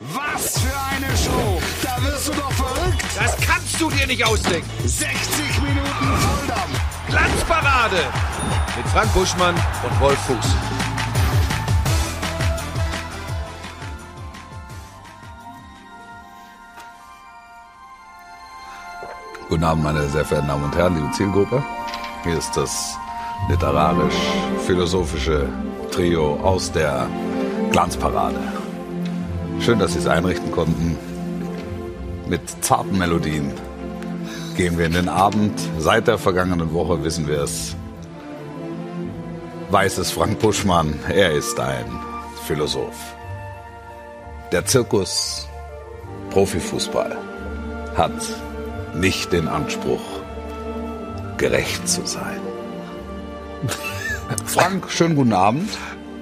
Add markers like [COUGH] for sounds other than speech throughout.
Was für eine Show! Da wirst du doch verrückt! Das kannst du dir nicht ausdenken. 60 Minuten Volldampf! Glanzparade mit Frank Buschmann und Wolf Fuß. Guten Abend, meine sehr verehrten Damen und Herren, liebe Zielgruppe. Hier ist das literarisch-philosophische Trio aus der Glanzparade. Schön, dass Sie es einrichten konnten. Mit zarten Melodien gehen wir in den Abend. Seit der vergangenen Woche wissen wir es. Weiß es Frank Buschmann, er ist ein Philosoph. Der Zirkus Profifußball hat nicht den Anspruch, gerecht zu sein. [LAUGHS] Frank, schönen guten Abend.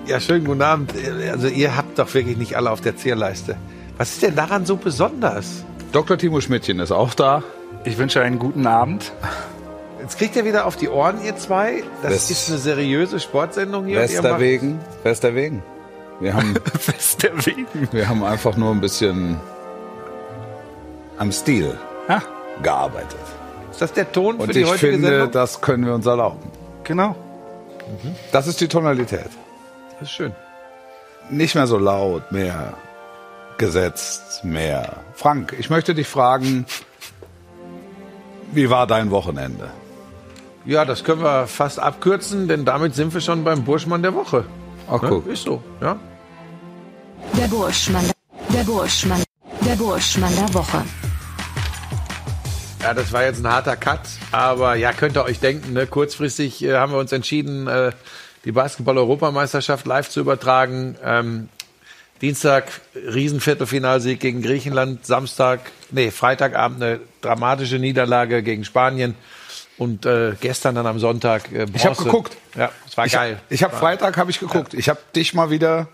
Ja, schönen guten Abend. Also ihr habt doch wirklich nicht alle auf der Zierleiste. Was ist denn daran so besonders? Dr. Timo Schmidtchen ist auch da. Ich wünsche einen guten Abend. Jetzt kriegt ihr wieder auf die Ohren, ihr zwei. Das West- ist eine seriöse Sportsendung hier. Westerwegen. Westerwegen. Wir haben, [LAUGHS] Westerwegen. wir haben einfach nur ein bisschen am Stil Ah, gearbeitet. Ist das der Ton für Und die ich heutige finde, Sendung? das können wir uns erlauben. genau. Das ist die Tonalität. Das ist schön. Nicht mehr so laut, mehr gesetzt, mehr. Frank, ich möchte dich fragen, wie war dein Wochenende? Ja, das können wir fast abkürzen, denn damit sind wir schon beim Burschmann der Woche. Ach, Ne? guck. Ist so, ja. Der Burschmann, der Burschmann, der Burschmann der Woche. Ja, das war jetzt ein harter Cut, aber ja, könnt ihr euch denken, ne? kurzfristig äh, haben wir uns entschieden, äh, die Basketball-Europameisterschaft live zu übertragen. Ähm, Dienstag Riesenviertelfinalsieg gegen Griechenland, Samstag, nee, Freitagabend eine dramatische Niederlage gegen Spanien und äh, gestern dann am Sonntag äh, Bronze. Ich habe geguckt. Ja, es war Ich, geil. Ich habe Freitag habe ich geguckt. Ich habe dich mal wieder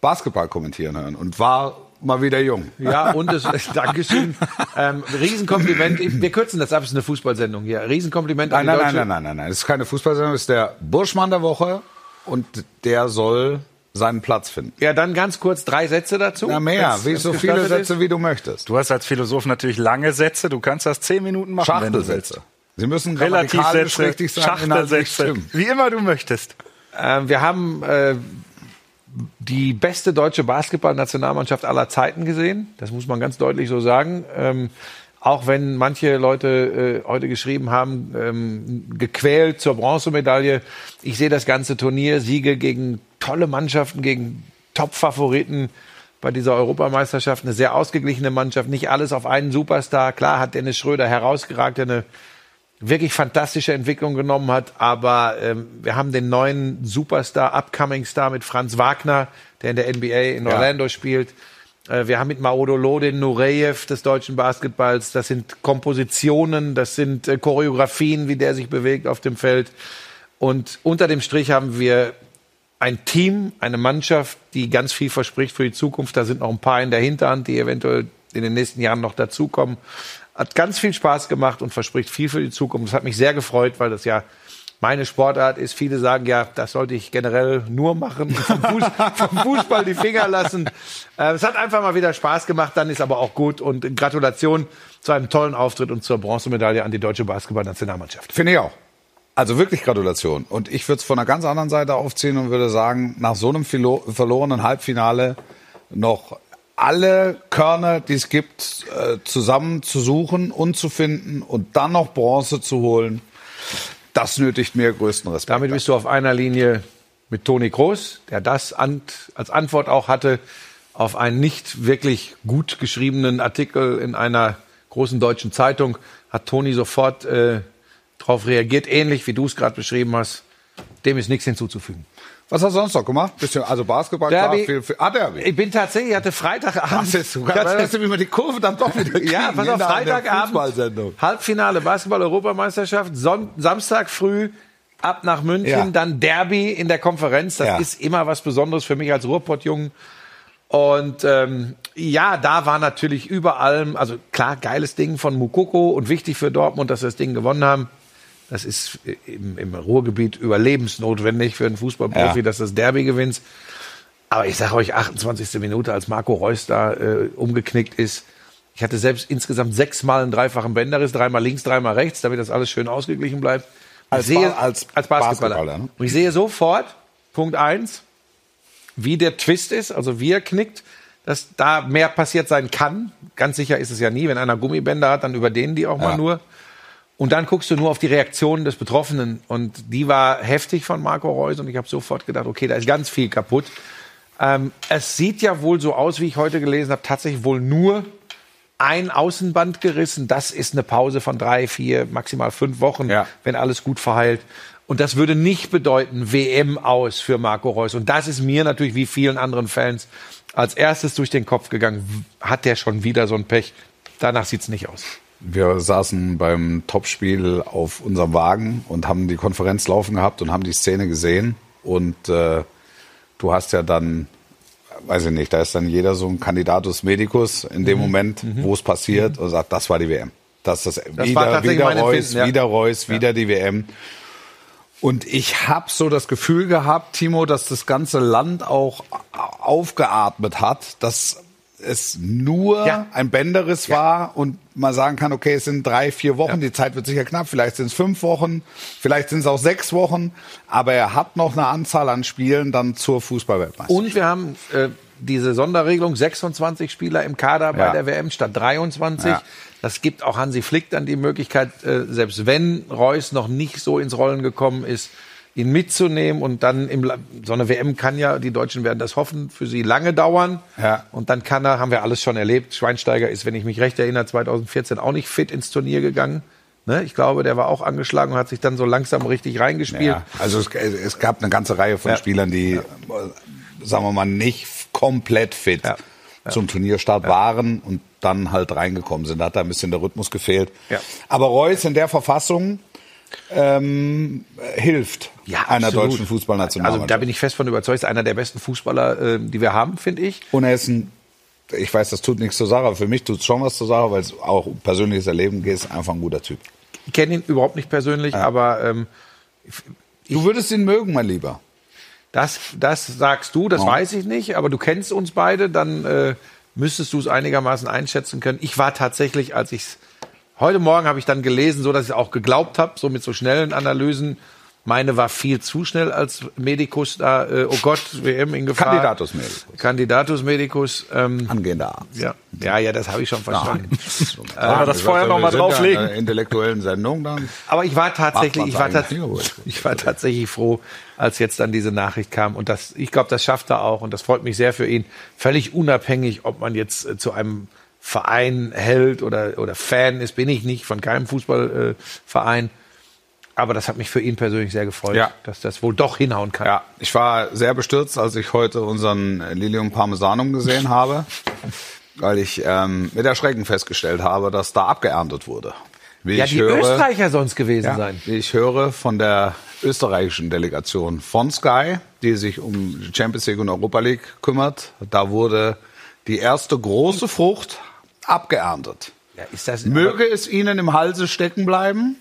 Basketball kommentieren hören und war mal wieder jung. Ja, und es, [LAUGHS] Dankeschön. Ähm, Riesenkompliment. Wir kürzen das ab, es ist eine Fußballsendung hier. Riesenkompliment Nein, an die nein, deutsche. nein, nein, nein, nein, nein. Das ist keine Fußballsendung, das ist der Burschmann der Woche und der soll seinen Platz finden. Ja, dann ganz kurz drei Sätze dazu. Na mehr, Wenn's- wie wenn's so viele Sätze, wie du möchtest. Du hast als Philosoph natürlich lange Sätze. Du kannst das zehn Minuten machen. Schachtelsätze. Sie müssen Relativsätze, richtig sein, Schachtelsätze. stimmen. Wie immer du möchtest. Ähm, wir haben äh, die beste deutsche Basketballnationalmannschaft aller Zeiten gesehen. Das muss man ganz deutlich so sagen. Ähm, auch wenn manche Leute äh, heute geschrieben haben, ähm, gequält zur Bronzemedaille. Ich sehe das ganze Turnier, Siege gegen tolle Mannschaften, gegen Top-Favoriten bei dieser Europameisterschaft. Eine sehr ausgeglichene Mannschaft, nicht alles auf einen Superstar. Klar hat Dennis Schröder herausgeragt, eine wirklich fantastische Entwicklung genommen hat. Aber ähm, wir haben den neuen Superstar, Upcoming Star mit Franz Wagner, der in der NBA in Orlando spielt. Äh, wir haben mit Maodo den Nureyev des deutschen Basketballs. Das sind Kompositionen, das sind äh, Choreografien, wie der sich bewegt auf dem Feld. Und unter dem Strich haben wir ein Team, eine Mannschaft, die ganz viel verspricht für die Zukunft. Da sind noch ein paar in der Hinterhand, die eventuell in den nächsten Jahren noch dazukommen. Hat ganz viel Spaß gemacht und verspricht viel für die Zukunft. Das hat mich sehr gefreut, weil das ja meine Sportart ist. Viele sagen ja, das sollte ich generell nur machen, vom, Fuß, [LAUGHS] vom Fußball die Finger lassen. Äh, es hat einfach mal wieder Spaß gemacht, dann ist aber auch gut. Und Gratulation zu einem tollen Auftritt und zur Bronzemedaille an die deutsche Basketballnationalmannschaft. Finde ich auch. Also wirklich Gratulation. Und ich würde es von einer ganz anderen Seite aufziehen und würde sagen, nach so einem verlorenen Halbfinale noch alle Körner, die es gibt, äh, zusammen zu suchen und zu finden und dann noch Bronze zu holen, das nötigt mir größten Respekt. Damit bist du auf einer Linie mit Toni Kroos, der das als Antwort auch hatte auf einen nicht wirklich gut geschriebenen Artikel in einer großen deutschen Zeitung, hat Toni sofort äh, darauf reagiert, ähnlich wie du es gerade beschrieben hast. Dem ist nichts hinzuzufügen. Was hast du sonst noch gemacht? Bisschen, also Basketball, Derby. klar, viel, viel, ah, Derby. Ich bin tatsächlich, ich hatte Freitagabend. Das ist sogar, weißt du, wie man die Kurve dann doch wieder kriegen Ja, pass auf, Freitagabend. Halbfinale Basketball-Europameisterschaft, Samstag früh ab nach München, Ja. dann Derby in der Konferenz. Das Ja. ist immer was Besonderes für mich als Ruhrpottjungen. Und ähm, ja, da war natürlich über allem, also klar, geiles Ding von Mukoko und wichtig für Dortmund, dass wir das Ding gewonnen haben. Das ist im, im Ruhrgebiet überlebensnotwendig für einen Fußballprofi, Ja. dass das Derby gewinnt. Aber ich sage euch, 28. Minute, als Marco Reus da äh, umgeknickt ist. Ich hatte selbst insgesamt sechsmal einen dreifachen Bänderriss, dreimal links, dreimal rechts, damit das alles schön ausgeglichen bleibt. Als sehe, Ba- als als Basketballer. Basketballer, ne? Und ich sehe sofort, Punkt eins, wie der Twist ist, also wie er knickt, dass da mehr passiert sein kann. Ganz sicher ist es ja nie. Wenn einer Gummibänder hat, dann überdehnen die auch mal Ja. nur. Und dann guckst du nur auf die Reaktion des Betroffenen. Und die war heftig von Marco Reus. Und ich habe sofort gedacht, okay, da ist ganz viel kaputt. Ähm, es sieht ja wohl so aus, wie ich heute gelesen habe, tatsächlich wohl nur ein Außenband gerissen. Das ist eine Pause von drei, vier, maximal fünf Wochen, Ja. wenn alles gut verheilt. Und das würde nicht bedeuten WM aus für Marco Reus. Und das ist mir natürlich wie vielen anderen Fans als erstes durch den Kopf gegangen. Hat der schon wieder so ein Pech? Danach sieht's nicht aus. Wir saßen beim Topspiel auf unserem Wagen und haben die Konferenz laufen gehabt und haben die Szene gesehen. Und äh, du hast ja dann, weiß ich nicht, da ist dann jeder so ein Candidatus Medicus in Mhm. dem Moment, wo es passiert und sagt, das war die WM. Das das, war wieder, wieder Reus, ja. wieder Reus, wieder die WM. Und ich habe so das Gefühl gehabt, Timo, dass das ganze Land auch aufgeatmet hat, dass es nur Ja. ein Bänderriss war und man sagen kann, okay, es sind drei, vier Wochen, die Zeit wird sicher knapp, vielleicht sind es fünf Wochen, vielleicht sind es auch sechs Wochen, aber er hat noch eine Anzahl an Spielen dann zur Fußballweltmeisterschaft. Und wir haben äh, diese Sonderregelung, 26 Spieler im Kader bei Ja. der WM statt 23. Ja. Das gibt auch Hansi Flick dann die Möglichkeit, äh, selbst wenn Reus noch nicht so ins Rollen gekommen ist, ihn mitzunehmen und dann im, so eine WM kann ja, die Deutschen werden das hoffen, für sie lange dauern. Ja. Und dann kann er, haben wir alles schon erlebt. Schweinsteiger ist, wenn ich mich recht erinnere, 2014 auch nicht fit ins Turnier gegangen. Ne? Ich glaube, der war auch angeschlagen und hat sich dann so langsam richtig reingespielt. Ja, also es, es gab eine ganze Reihe von Ja. Spielern, die, äh, sagen wir mal, nicht komplett fit Ja. zum Turnierstart waren und dann halt reingekommen sind. Da hat da ein bisschen der Rhythmus gefehlt. Ja. Aber Reus in der Verfassung ähm, hilft einer absolut. deutschen Fußballnationalmannschaft. Also da bin ich fest von überzeugt, ist einer der besten Fußballer, äh, die wir haben, finde ich. Und er ist ein, ich weiß, das tut nichts zur Sache, aber für mich tut es schon was zur Sache, weil es auch persönliches Erleben geht, ist einfach ein guter Typ. Ich kenne ihn überhaupt nicht persönlich, aber ähm, Du würdest ihn mögen, mein Lieber. das, das sagst du, das Ja. weiß ich nicht, aber du kennst uns beide, dann äh, müsstest du es einigermaßen einschätzen können. Ich war tatsächlich, als ich heute Morgen habe ich dann gelesen, so dass ich auch geglaubt habe, so mit so schnellen Analysen. Meine war viel zu schnell als Medikus da. Äh, oh Gott, WM in Gefahr. Kandidatus Medicus. Kandidatus Medicus. Ähm, Angehender Arzt. ja, ja, ja, das habe ich schon verstanden. [LAUGHS] Wollen wir das vorher noch mal Wir sind ja in drauflegen? einer intellektuellen Sendung dann. Aber ich war tatsächlich, ich war, tats [LAUGHS] ich war tatsächlich froh, als jetzt dann diese Nachricht kam. Und das, ich glaube, das schafft er auch. Und das freut mich sehr für ihn. Völlig unabhängig, ob man jetzt äh, zu einem Verein hält oder, oder Fan ist, bin ich nicht von keinem Fußballverein. Äh, Verein. Aber das hat mich für ihn persönlich sehr gefreut, Ja. dass das wohl doch hinhauen kann. Ja, ich war sehr bestürzt, als ich heute unseren Lilium Parmesanum gesehen [LAUGHS] habe, weil ich ähm, mit Erschrecken festgestellt habe, dass da abgeerntet wurde. Wie Ja, ich die höre, Österreicher sonst gewesen ja, sein. wie ich höre von der österreichischen Delegation von Sky, die sich um Champions League und Europa League kümmert, da wurde die erste große Frucht abgeerntet. Ja, Möge es Ihnen im Halse stecken bleiben,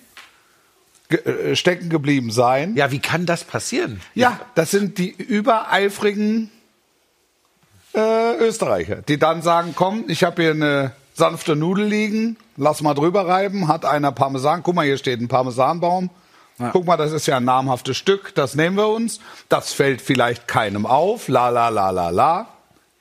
ge äh, stecken geblieben sein. ja, wie kann das passieren? Ja, das sind die übereifrigen äh, Österreicher, die dann sagen, komm, ich habe hier eine sanfte Nudel liegen, lass mal drüber reiben, hat einer Parmesan, guck mal, hier steht ein Parmesanbaum. Guck mal, das ist ja ein namhaftes Stück, das nehmen wir uns. Das fällt vielleicht keinem auf, la la la la la.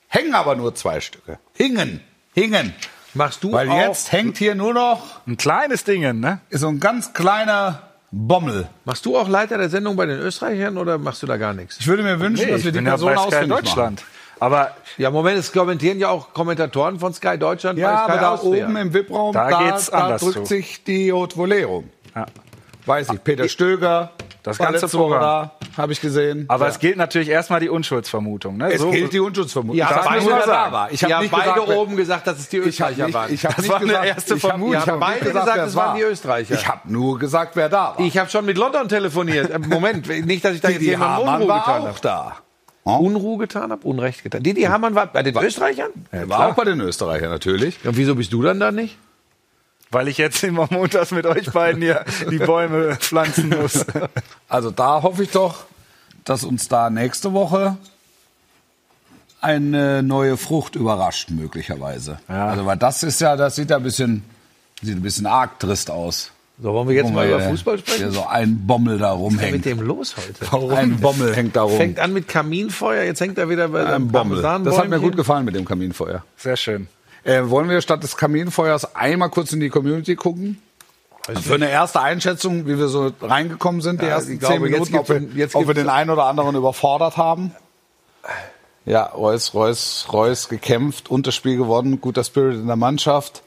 Hängen aber nur zwei Stücke. Hingen, hingen. Machst du Weil auch, jetzt hängt hier nur noch Ein kleines Ding, ne? so ein ganz kleiner Bommel. machst du auch Leiter der Sendung bei den Österreichern oder machst du da gar nichts? Ich würde mir wünschen, dass wir die Person Sky ausfindig machen. Deutschland. Aber Ja, Moment, es kommentieren ja auch Kommentatoren von Sky Deutschland Ja, bei aber Sky da Austria. oben im VIP-Raum, Da da, geht's da anders drückt zu. sich die Haute Volée rum. Ja. Weiß ich, Peter Stöger, Das ganze Programm. da, habe ich gesehen. Aber ja. es gilt natürlich erstmal die Unschuldsvermutung. Ne? es So- gilt die Unschuldsvermutung. Ja, Ich beide nur, wer sagen. da war. Ich habe beide gesagt, oben gesagt, dass es die ich habe Österreicher nicht, waren. ich hab Das nicht war eine gesagt, erste ich hab- Vermutung. ich hab beide gesagt, wer es waren die Österreicher. Ich habe nur gesagt, wer da war. Ich habe schon mit London telefoniert. Äh, Moment, nicht, dass ich da jetzt die jemandem Hamann Unruhe war getan auch habe. da. Unruhe getan habe, Unrecht getan. Didi Hamann war bei den Österreichern? Er war auch bei den Österreichern natürlich. Und wieso bist du dann da nicht? Weil ich jetzt immer montags mit euch beiden hier die Bäume pflanzen muss. Also da hoffe ich doch, dass uns da nächste Woche eine neue Frucht überrascht, möglicherweise. Also, weil das ist ja, das sieht ja ein bisschen, sieht ein bisschen arg trist aus. So, wollen wir jetzt Guck mal über hier- Fußball sprechen? Hier so ein Bommel da Was ist denn rumhängt. mit dem los heute? Ein Bommel hängt da rum. Fängt an mit Kaminfeuer, jetzt hängt er wieder bei ein einem Bommel. Das hat mir gut gefallen mit dem Kaminfeuer. Sehr schön. Äh, wollen wir statt des Kaminfeuers einmal kurz in die Community gucken? Für eine erste Einschätzung, wie wir so reingekommen sind, die Ja, ersten glaube, zehn Minuten, jetzt ob wir, jetzt ob wir den einen oder anderen überfordert haben. Ja, Reus, Reus, Reus gekämpft, Unterspiel gewonnen, guter Spirit in der Mannschaft.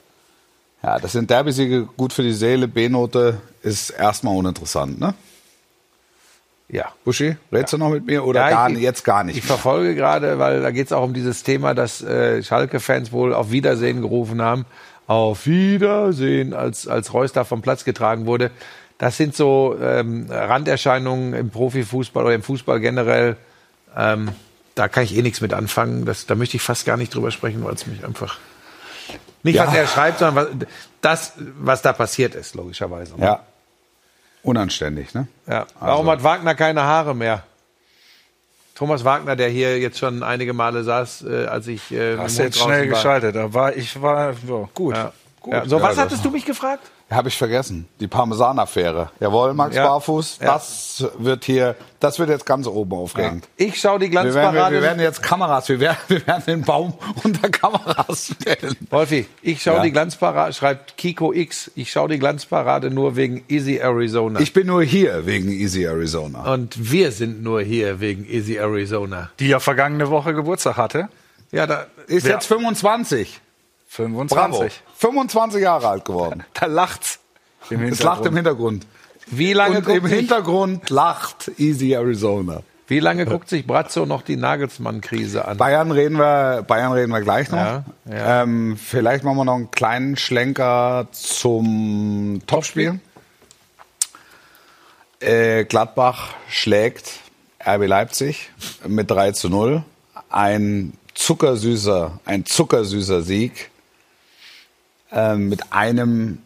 Ja, das sind Derby-Siege, gut für die Seele. B-Note ist erstmal uninteressant, ne? Ja. Buschi, redest du noch mit mir oder Ja, gar, ich- jetzt gar nicht? Ich verfolge gerade, weil da geht es auch um dieses Thema, dass äh, Schalke-Fans wohl auf Wiedersehen gerufen haben. Auf Wiedersehen, als, als Reus da vom Platz getragen wurde. Das sind so ähm, Randerscheinungen im Profifußball oder im Fußball generell. Ähm, da kann ich eh nichts mit anfangen. Das, da möchte ich fast gar nicht drüber sprechen, weil es mich einfach. Nicht, Ja. was er schreibt, sondern was, das, was da passiert ist, logischerweise. ja. Unanständig, ne? Ja. Warum hat Wagner keine Haare mehr? Thomas Wagner, der hier jetzt schon einige Male saß, äh, als ich äh, Hast du jetzt schnell war. geschaltet. Da war ich war ja, gut. Ja. Gut. Ja. So, Ja, was hattest du mich gefragt? Habe ich vergessen. Die Parmesan-Affäre. Jawohl, Max Ja. Barfuß. Ja. Das wird hier, das wird jetzt ganz oben aufgehängt. Ich schaue die Wir, werden, wir, Glanzparade. wir werden jetzt Kameras, wir werden, wir werden den Baum [LAUGHS] unter Kameras stellen. Wolfi, ich schaue Ja. die Glanzparade, schreibt Kiko X, ich schaue die Glanzparade nur wegen Easy Arizona. Ich bin nur hier wegen Easy Arizona. Und wir sind nur hier wegen Easy Arizona. Die ja vergangene Woche Geburtstag hatte. Ja, da, Ist Ja. jetzt 25. 25. Bravo. 25 Jahre alt geworden. Da lacht's. Im Es lacht im Hintergrund. wie lange, Und im guckt sich, Hintergrund lacht Easy Arizona. wie lange guckt sich Brazzo noch die Nagelsmann-Krise an? Bayern reden wir, Bayern reden wir gleich noch. Ja, ja. Ähm, vielleicht machen wir noch einen kleinen Schlenker zum Topspiel. Äh, Gladbach schlägt RB Leipzig mit 3 zu 0. Ein zuckersüßer, ein zuckersüßer Sieg ähm, mit einem,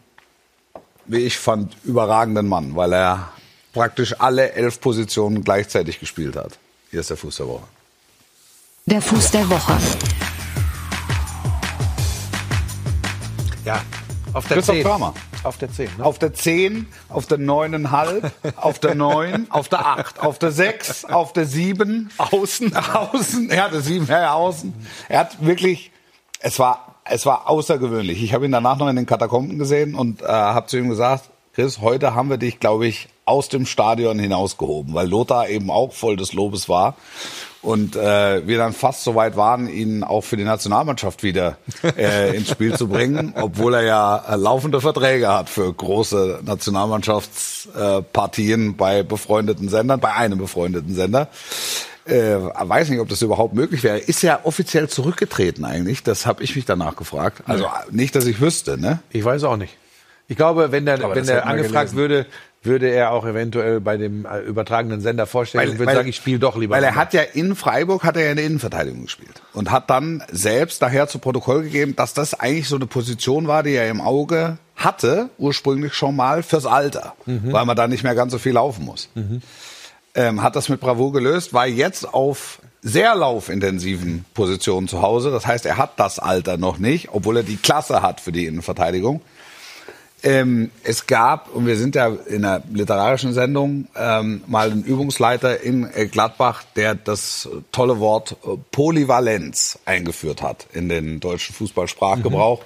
wie ich fand, überragenden Mann, weil er praktisch alle elf Positionen gleichzeitig gespielt hat. Hier ist der Fuß der Woche. Der Fuß der Woche. Ja, auf der Christoph 10. Kramer. Auf der 10. Ne? Auf der 10, auf der 9,5, auf der 9, auf der 8, auf der 6, auf der 7. Außen. [LAUGHS] Außen, ja, der 7, ja, ja, außen. Er hat wirklich, es war, es war außergewöhnlich. Ich habe ihn danach noch in den Katakomben gesehen und äh, habe zu ihm gesagt, Chris, heute haben wir dich, glaube ich, aus dem Stadion hinausgehoben, weil Lothar eben auch voll des Lobes war. Und äh, wir dann fast so weit waren, ihn auch für die Nationalmannschaft wieder äh, [LAUGHS] ins Spiel zu bringen, obwohl er ja äh, laufende Verträge hat für große Nationalmannschaftspartien äh, bei befreundeten Sendern, bei einem befreundeten Sender. Äh, weiß nicht, ob das überhaupt möglich wäre. Ist er offiziell zurückgetreten eigentlich? Das habe ich mich danach gefragt. Also nicht, dass ich wüsste, ne? Ich weiß auch nicht. Ich glaube, wenn der, wenn der angefragt würde, würde er auch eventuell bei dem äh, übertragenen Sender vorstellen und würde sagen, ich spiele doch lieber. Weil er hat ja in Freiburg hat er ja in der Innenverteidigung gespielt und hat dann selbst nachher zu Protokoll gegeben, dass das eigentlich so eine Position war, die er im Auge hatte, ursprünglich schon mal fürs Alter, weil man da nicht mehr ganz so viel laufen muss. Ähm, hat das mit Bravour gelöst, war jetzt auf sehr laufintensiven Positionen zu Hause. Das heißt, er hat das Alter noch nicht, obwohl er die Klasse hat für die Innenverteidigung. Ähm, es gab, und wir sind ja in einer literarischen Sendung, ähm, mal einen Übungsleiter in äh, Gladbach, der das tolle Wort äh, Polyvalenz eingeführt hat in den deutschen Fußballsprachgebrauch.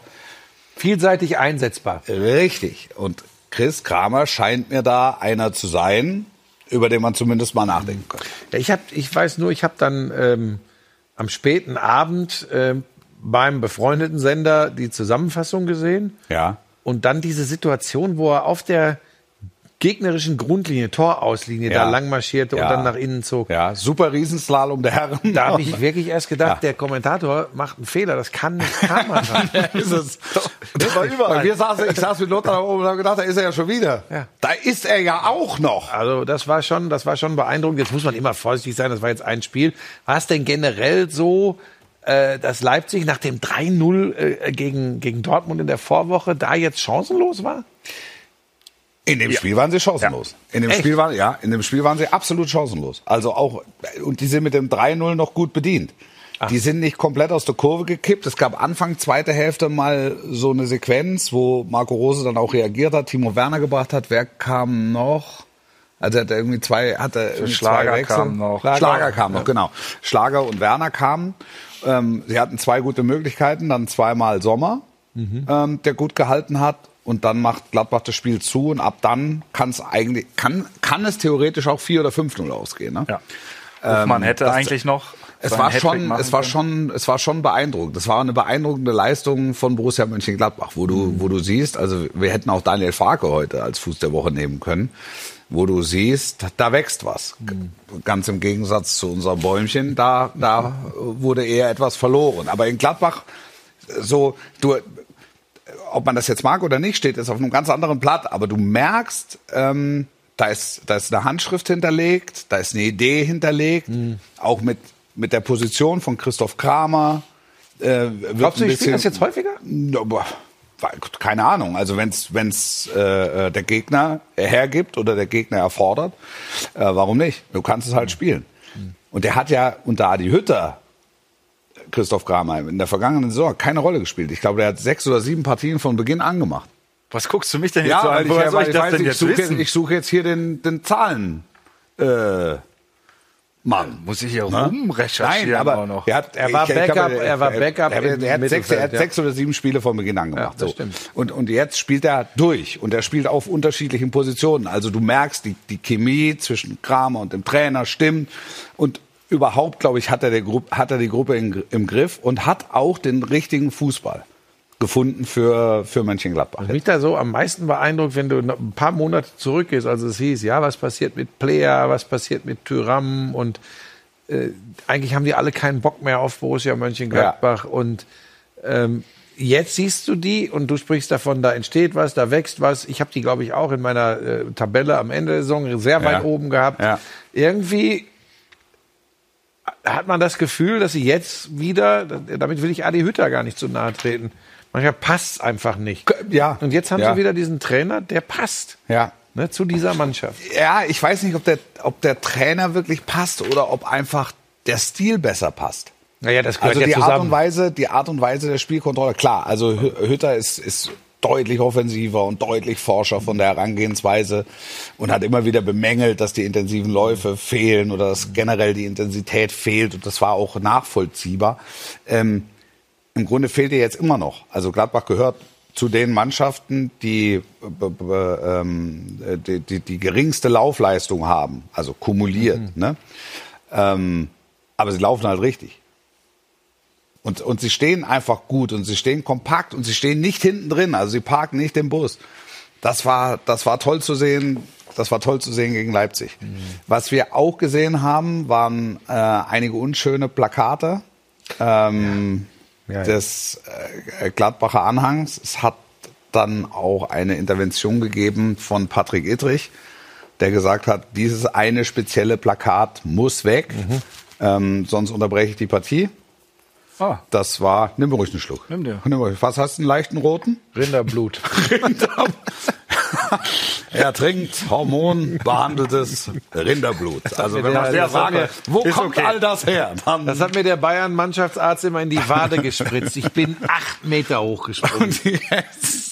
vielseitig einsetzbar. Richtig. Und Chris Kramer scheint mir da einer zu sein, über den man zumindest mal nachdenken kann. Ja, ich, hab, ich weiß nur, ich habe dann ähm, am späten Abend ähm, beim befreundeten Sender die Zusammenfassung gesehen. Ja. Und dann diese Situation, wo er auf der gegnerischen Grundlinie, Torauslinie, Ja. da lang marschierte Ja. und dann nach innen zog. Ja, super Riesenslalom der Herren. Da habe ich [LAUGHS] wirklich erst gedacht, Ja. der Kommentator macht einen Fehler. Das kann nicht Kramer sein. [LAUGHS] ist es. [LAUGHS] Das war überall. Wir saßen, ich saß mit Lothar da oben und habe gedacht, da ist er ja schon wieder. Ja. Da ist er ja auch noch. Also das war schon, das war schon beeindruckend. Jetzt muss man immer vorsichtig sein. Das war jetzt ein Spiel. War es denn generell so, äh, dass Leipzig nach dem 3-0 äh, gegen gegen Dortmund in der Vorwoche da jetzt chancenlos war? In dem Spiel waren sie chancenlos. In dem Echt? Spiel waren, ja, in dem Spiel waren sie absolut chancenlos. Also auch, und die sind mit dem 3-0 noch gut bedient. Die sind nicht komplett aus der Kurve gekippt. Es gab Anfang zweite Hälfte mal so eine Sequenz, wo Marco Rose dann auch reagiert hat, Timo Werner gebracht hat. Wer kam noch? Also hat er irgendwie zwei, hat er irgendwie Schlager zwei Wechsel. kam noch. Schlager, Schlager, kam noch, genau. Schlager und Werner kamen. Ähm, sie hatten zwei gute Möglichkeiten, dann zweimal Sommer, ähm, der gut gehalten hat. Und dann macht Gladbach das Spiel zu und ab dann kann es eigentlich, kann, kann es theoretisch auch 4 oder 5-0 ausgehen. Ne? Ja. Hofmann hätte das- eigentlich noch. Es war schon, es war schon, es war schon beeindruckend. Das war eine beeindruckende Leistung von Borussia Mönchengladbach, wo du, wo du siehst, also wir hätten auch Daniel Farke heute als Fuß der Woche nehmen können, wo du siehst, da wächst was. Ganz im Gegensatz zu unserem Bäumchen, da, da wurde eher etwas verloren. Aber in Gladbach, so, du, ob man das jetzt mag oder nicht, steht jetzt auf einem ganz anderen Blatt. Aber du merkst, ähm, da ist, da ist eine Handschrift hinterlegt, da ist eine Idee hinterlegt, auch mit, mit der Position von Christoph Kramer. Äh, Glaubst du, ich spiele das jetzt häufiger? Aber, keine Ahnung. Also wenn's wenn's äh, äh, der Gegner hergibt oder der Gegner erfordert, äh, warum nicht? Du kannst es halt spielen. Und der hat ja unter Adi Hütter Christoph Kramer in der vergangenen Saison keine Rolle gespielt. Ich glaube, der hat sechs oder sieben Partien von Beginn an gemacht. Was guckst du mich denn jetzt so an? Woher ja- soll ich das weiß, denn jetzt suche, wissen? Ich suche jetzt hier den, den Zahlen. Äh, Mann. Muss ich hier rumrecherchieren Nein, aber noch. Er, hat, Er war ich- Backup, glaube, er war Backup Er, im er, hat, sechs, er hat ja. sechs oder sieben Spiele von Beginn an gemacht. Ja, das so. stimmt. Und, und jetzt spielt er durch und er spielt auf unterschiedlichen Positionen. Also du merkst, die, die Chemie zwischen Kramer und dem Trainer stimmt und überhaupt, glaube ich, hat er, der Gruppe, hat er die Gruppe in, im Griff und hat auch den richtigen Fußball gefunden für, für Mönchengladbach. Mich da so am meisten beeindruckt, wenn du ein paar Monate zurückgehst, also es hieß, ja, was passiert mit Player, was passiert mit Tyram und äh, eigentlich haben die alle keinen Bock mehr auf Borussia Mönchengladbach und ähm, jetzt siehst du die und du sprichst davon, da entsteht was, da wächst was. Ich habe die, glaube ich, auch in meiner äh, Tabelle am Ende der Saison sehr weit Ja. oben gehabt. Ja. Irgendwie hat man das Gefühl, dass sie jetzt wieder, damit will ich Adi Hütter gar nicht zu nahe treten, manchmal passt einfach nicht. Ja. Und jetzt haben Ja. sie wieder diesen Trainer, der passt Ja. ne, zu dieser Mannschaft. Ja, ich weiß nicht, ob der, ob der Trainer wirklich passt oder ob einfach der Stil besser passt. Naja, das Also die Art und Weise, die Art und Weise der Spielkontrolle, klar. Also Hü- Hütter ist, ist deutlich offensiver und deutlich forscher von der Herangehensweise und hat immer wieder bemängelt, dass die intensiven Läufe fehlen oder dass generell die Intensität fehlt und das war auch nachvollziehbar. Ähm, Im Grunde fehlt ihr jetzt immer noch. Also Gladbach gehört zu den Mannschaften, die b- b- ähm, die, die, die geringste Laufleistung haben, also kumuliert. Ne? Ähm, aber sie laufen halt richtig. Und, und sie stehen einfach gut und sie stehen kompakt und sie stehen nicht hinten drin, also sie parken nicht den Bus. Das war, das war toll zu sehen. Das war toll zu sehen gegen Leipzig. Was wir auch gesehen haben, waren äh, einige unschöne Plakate ähm, Ja, ja. des äh, Gladbacher Anhangs. Es hat dann auch eine Intervention gegeben von Patrick Ittrich, der gesagt hat, dieses eine spezielle Plakat muss weg, Mhm. ähm, sonst unterbreche ich die Partie. Ah, Das war, nimm ruhig einen Schluck. Nimm dir. Was hast du, einen leichten roten? Rinderblut. [LAUGHS] er trinkt hormonbehandeltes Rinderblut. Also wenn man der- das mir- wo kommt okay. all das her? Dann Das hat mir der Bayern-Mannschaftsarzt immer in die Wade gespritzt. Ich bin acht Meter hochgesprungen.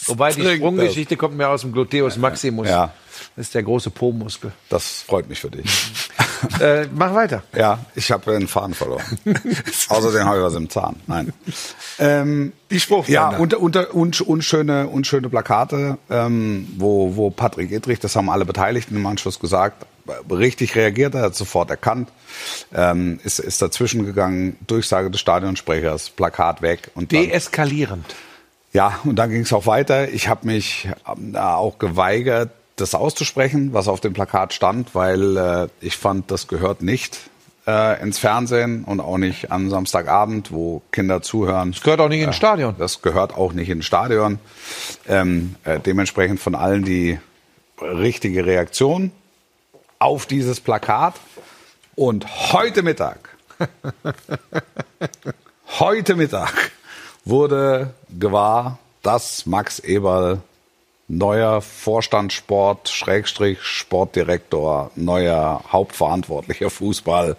Wobei die Sprunggeschichte kommt mir aus dem Gluteus Maximus. Ja. Das ist der große Po-Muskel. Das. freut mich für dich. [LAUGHS] Äh, mach weiter. Ja, ich habe den Faden verloren. [LAUGHS] Außerdem habe ich was im Zahn. Nein. Ähm, Die Spruchbänder. Ja, unter, unter, unsch- unschöne, unschöne Plakate, ähm, wo, wo Patrick Edrich, das haben alle Beteiligten im Anschluss gesagt, richtig reagiert, er hat sofort erkannt, ähm, ist, ist dazwischen gegangen, Durchsage des Stadionsprechers, Plakat weg und dann, Deeskalierend. ja, und dann ging es auch weiter. Ich habe mich da auch geweigert, das auszusprechen, was auf dem Plakat stand, weil äh, ich fand, das gehört nicht äh, ins Fernsehen und auch nicht am Samstagabend, wo Kinder zuhören. Das gehört auch nicht ins Stadion. Das gehört auch nicht ins Stadion. Ähm, äh, dementsprechend von allen die richtige Reaktion auf dieses Plakat. Und heute Mittag, [LAUGHS] heute Mittag wurde gewahr, dass Max Eberl neuer Vorstand Sport, Schrägstrich Sportdirektor, neuer Hauptverantwortlicher Fußball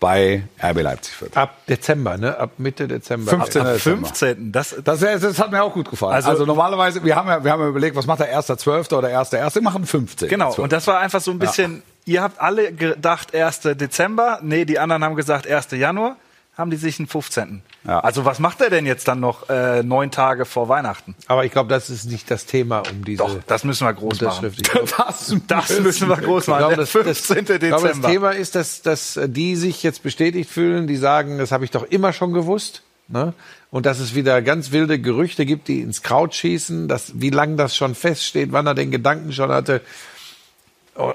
bei RB Leipzig wird. Ab Dezember, ne? Ab Mitte Dezember. 15. Ab Dezember. 15. Das, Das, das, das hat mir auch gut gefallen. Also, Also- normalerweise, wir haben ja, wir haben ja überlegt, was macht der erste Zwölfte oder erste Erste? Wir machen 15. Genau, und das war einfach so ein bisschen, ihr habt alle gedacht 1. Dezember, nee, die anderen haben gesagt 1. Januar, haben die sich einen 15. Ja. Also was macht er denn jetzt dann noch äh, neun Tage vor Weihnachten? Aber ich glaube, das ist nicht das Thema, um diese Doch, das müssen wir groß machen. Glaub, das, [LAUGHS] Das müssen wir groß machen. glaube, Der das, 15. das, ich glaube, das Dezember. Thema ist, dass, dass die sich jetzt bestätigt fühlen, die sagen, das habe ich doch immer schon gewusst. Ne? Und dass es wieder ganz wilde Gerüchte gibt, die ins Kraut schießen, dass, wie lange das schon feststeht, wann er den Gedanken schon hatte.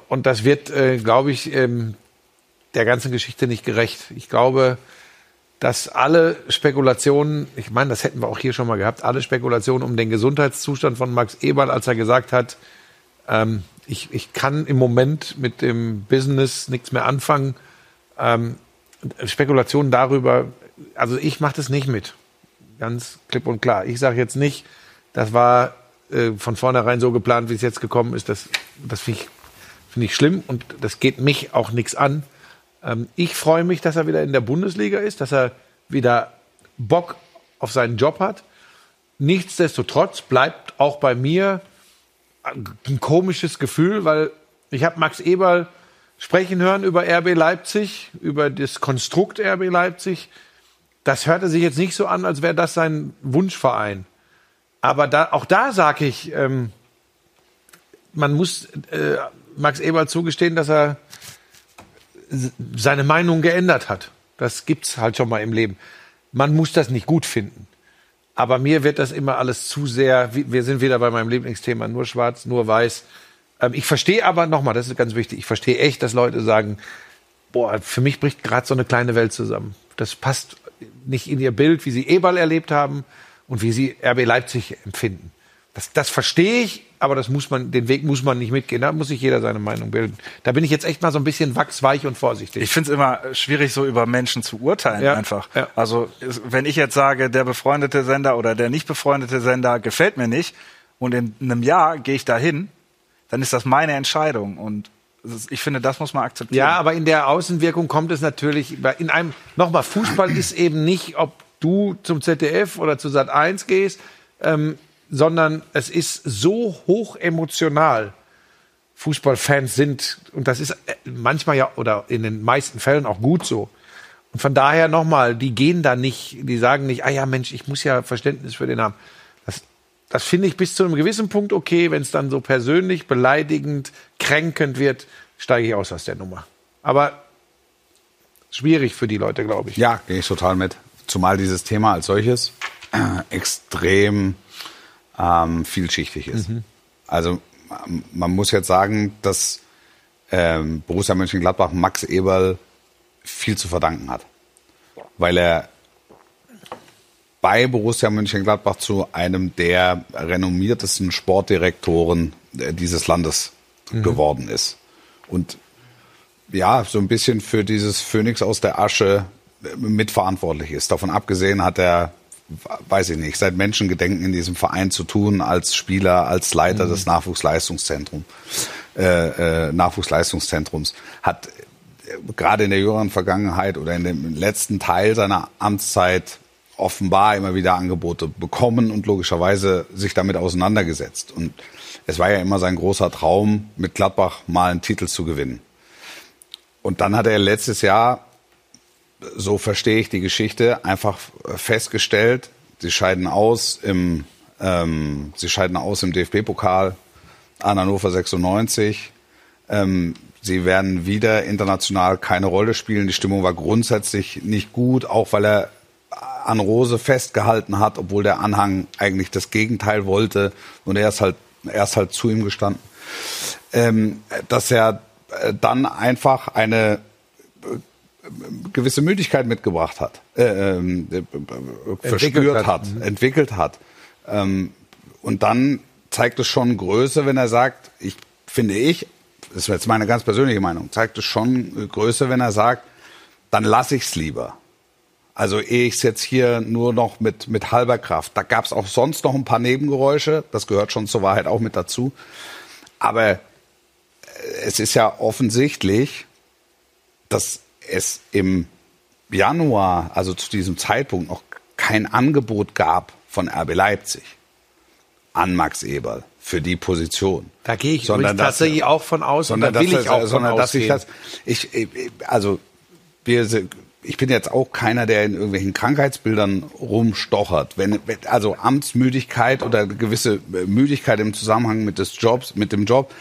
Und das wird, äh, glaube ich, ähm, der ganzen Geschichte nicht gerecht. Ich glaube, dass alle Spekulationen, ich meine, das hätten wir auch hier schon mal gehabt, alle Spekulationen um den Gesundheitszustand von Max Eberl, als er gesagt hat, ähm, ich, ich kann im Moment mit dem Business nichts mehr anfangen. Ähm, Spekulationen darüber, also ich mache das nicht mit. Ganz klipp und klar. Ich sage jetzt nicht, das war äh, von vornherein so geplant, wie es jetzt gekommen ist. Das, das finde ich, find ich schlimm und das geht mich auch nichts an. Ähm, ich freue mich, dass er wieder in der Bundesliga ist, dass er wieder Bock auf seinen Job hat. Nichtsdestotrotz bleibt auch bei mir ein komisches Gefühl, weil ich habe Max Eberl sprechen hören über RB Leipzig, über das Konstrukt RB Leipzig. Das hörte sich jetzt nicht so an, als wäre das sein Wunschverein. Aber da, auch da sage ich, ähm, man muss äh, Max Eberl zugestehen, dass er seine Meinung geändert hat. Das gibt's halt schon mal im Leben. Man muss das nicht gut finden. Aber mir wird das immer alles zu sehr, wir sind wieder bei meinem Lieblingsthema, nur schwarz, nur weiß. Ähm, ich verstehe aber nochmal, das ist ganz wichtig, ich verstehe echt, dass Leute sagen, boah, für mich bricht gerade so eine kleine Welt zusammen. Das passt nicht in ihr Bild, wie sie Eberl erlebt haben und wie sie RB Leipzig empfinden. Das, das verstehe ich, aber das muss man, den Weg muss man nicht mitgehen. Da muss sich jeder seine Meinung bilden. Da bin ich jetzt echt mal so ein bisschen wachsweich und vorsichtig. Ich finde es immer schwierig, so über Menschen zu urteilen Ja, einfach. ja. Also wenn ich jetzt sage, der befreundete Sender oder der nicht befreundete Sender gefällt mir nicht und in einem Jahr gehe ich dahin, dann ist das meine Entscheidung und ich finde, das muss man akzeptieren. Ja, aber in der Außenwirkung kommt es natürlich, in einem, nochmal, Fußball ist eben nicht, ob du zum ZDF oder zu Sat 1 gehst, ähm, sondern es ist so hoch emotional. Fußballfans sind, und das ist äh, manchmal ja, oder in den meisten Fällen auch gut so. Und von daher nochmal, die gehen da nicht, die sagen nicht, ah ja Mensch, ich muss ja Verständnis für den haben. Das, das finde ich bis zu einem gewissen Punkt okay. Wenn es dann so persönlich, beleidigend, kränkend wird, steige ich aus aus der Nummer. Aber schwierig für die Leute, glaube ich. Ja, gehe ich total mit. Zumal dieses Thema als solches äh, extrem ähm, vielschichtig ist. Also ähm, man muss jetzt sagen, dass ähm, Borussia Mönchengladbach Max Eberl viel zu verdanken hat. Weil er bei Borussia Mönchengladbach zu einem der renommiertesten Sportdirektoren äh, dieses Landes geworden ist. Und ja, so ein bisschen für dieses Phönix aus der Asche äh, mitverantwortlich ist. Davon abgesehen hat er, weiß ich nicht, seit Menschengedenken in diesem Verein zu tun, als Spieler, als Leiter des Nachwuchsleistungszentrums, äh, äh, Nachwuchsleistungszentrums, hat äh, gerade in der jüngeren Vergangenheit oder in dem letzten Teil seiner Amtszeit offenbar immer wieder Angebote bekommen und logischerweise sich damit auseinandergesetzt. Und es war ja immer sein großer Traum, mit Gladbach mal einen Titel zu gewinnen. Und dann hat er letztes Jahr, so verstehe ich die Geschichte, einfach festgestellt, sie scheiden aus im, ähm, sie scheiden aus im DFB-Pokal an Hannover 96. Ähm, sie werden wieder international keine Rolle spielen. Die Stimmung war grundsätzlich nicht gut, auch weil er an Rose festgehalten hat, obwohl der Anhang eigentlich das Gegenteil wollte und er ist halt, er ist halt zu ihm gestanden. Ähm, dass er äh, dann einfach eine äh, gewisse Müdigkeit mitgebracht hat, äh, ähm, äh, verspürt hat. hat, entwickelt hat. Ähm, und dann zeigt es schon Größe, wenn er sagt, ich finde ich, das ist jetzt meine ganz persönliche Meinung, zeigt es schon Größe, wenn er sagt, dann lasse ich es lieber. Also ehe ich es jetzt hier nur noch mit, mit halber Kraft. Da gab es auch sonst noch ein paar Nebengeräusche. Das gehört schon zur Wahrheit auch mit dazu. Aber äh, es ist ja offensichtlich, dass es im Januar, also zu diesem Zeitpunkt, noch kein Angebot gab von RB Leipzig an Max Eberl für die Position. Da gehe ich Sondern dass- tatsächlich auch von aus und da sondern will dass, ich auch von sondern dass ich das, ich, also wir, ich bin jetzt auch keiner, der in irgendwelchen Krankheitsbildern rumstochert. Wenn, also Amtsmüdigkeit oder gewisse Müdigkeit im Zusammenhang mit des Jobs, mit dem Job.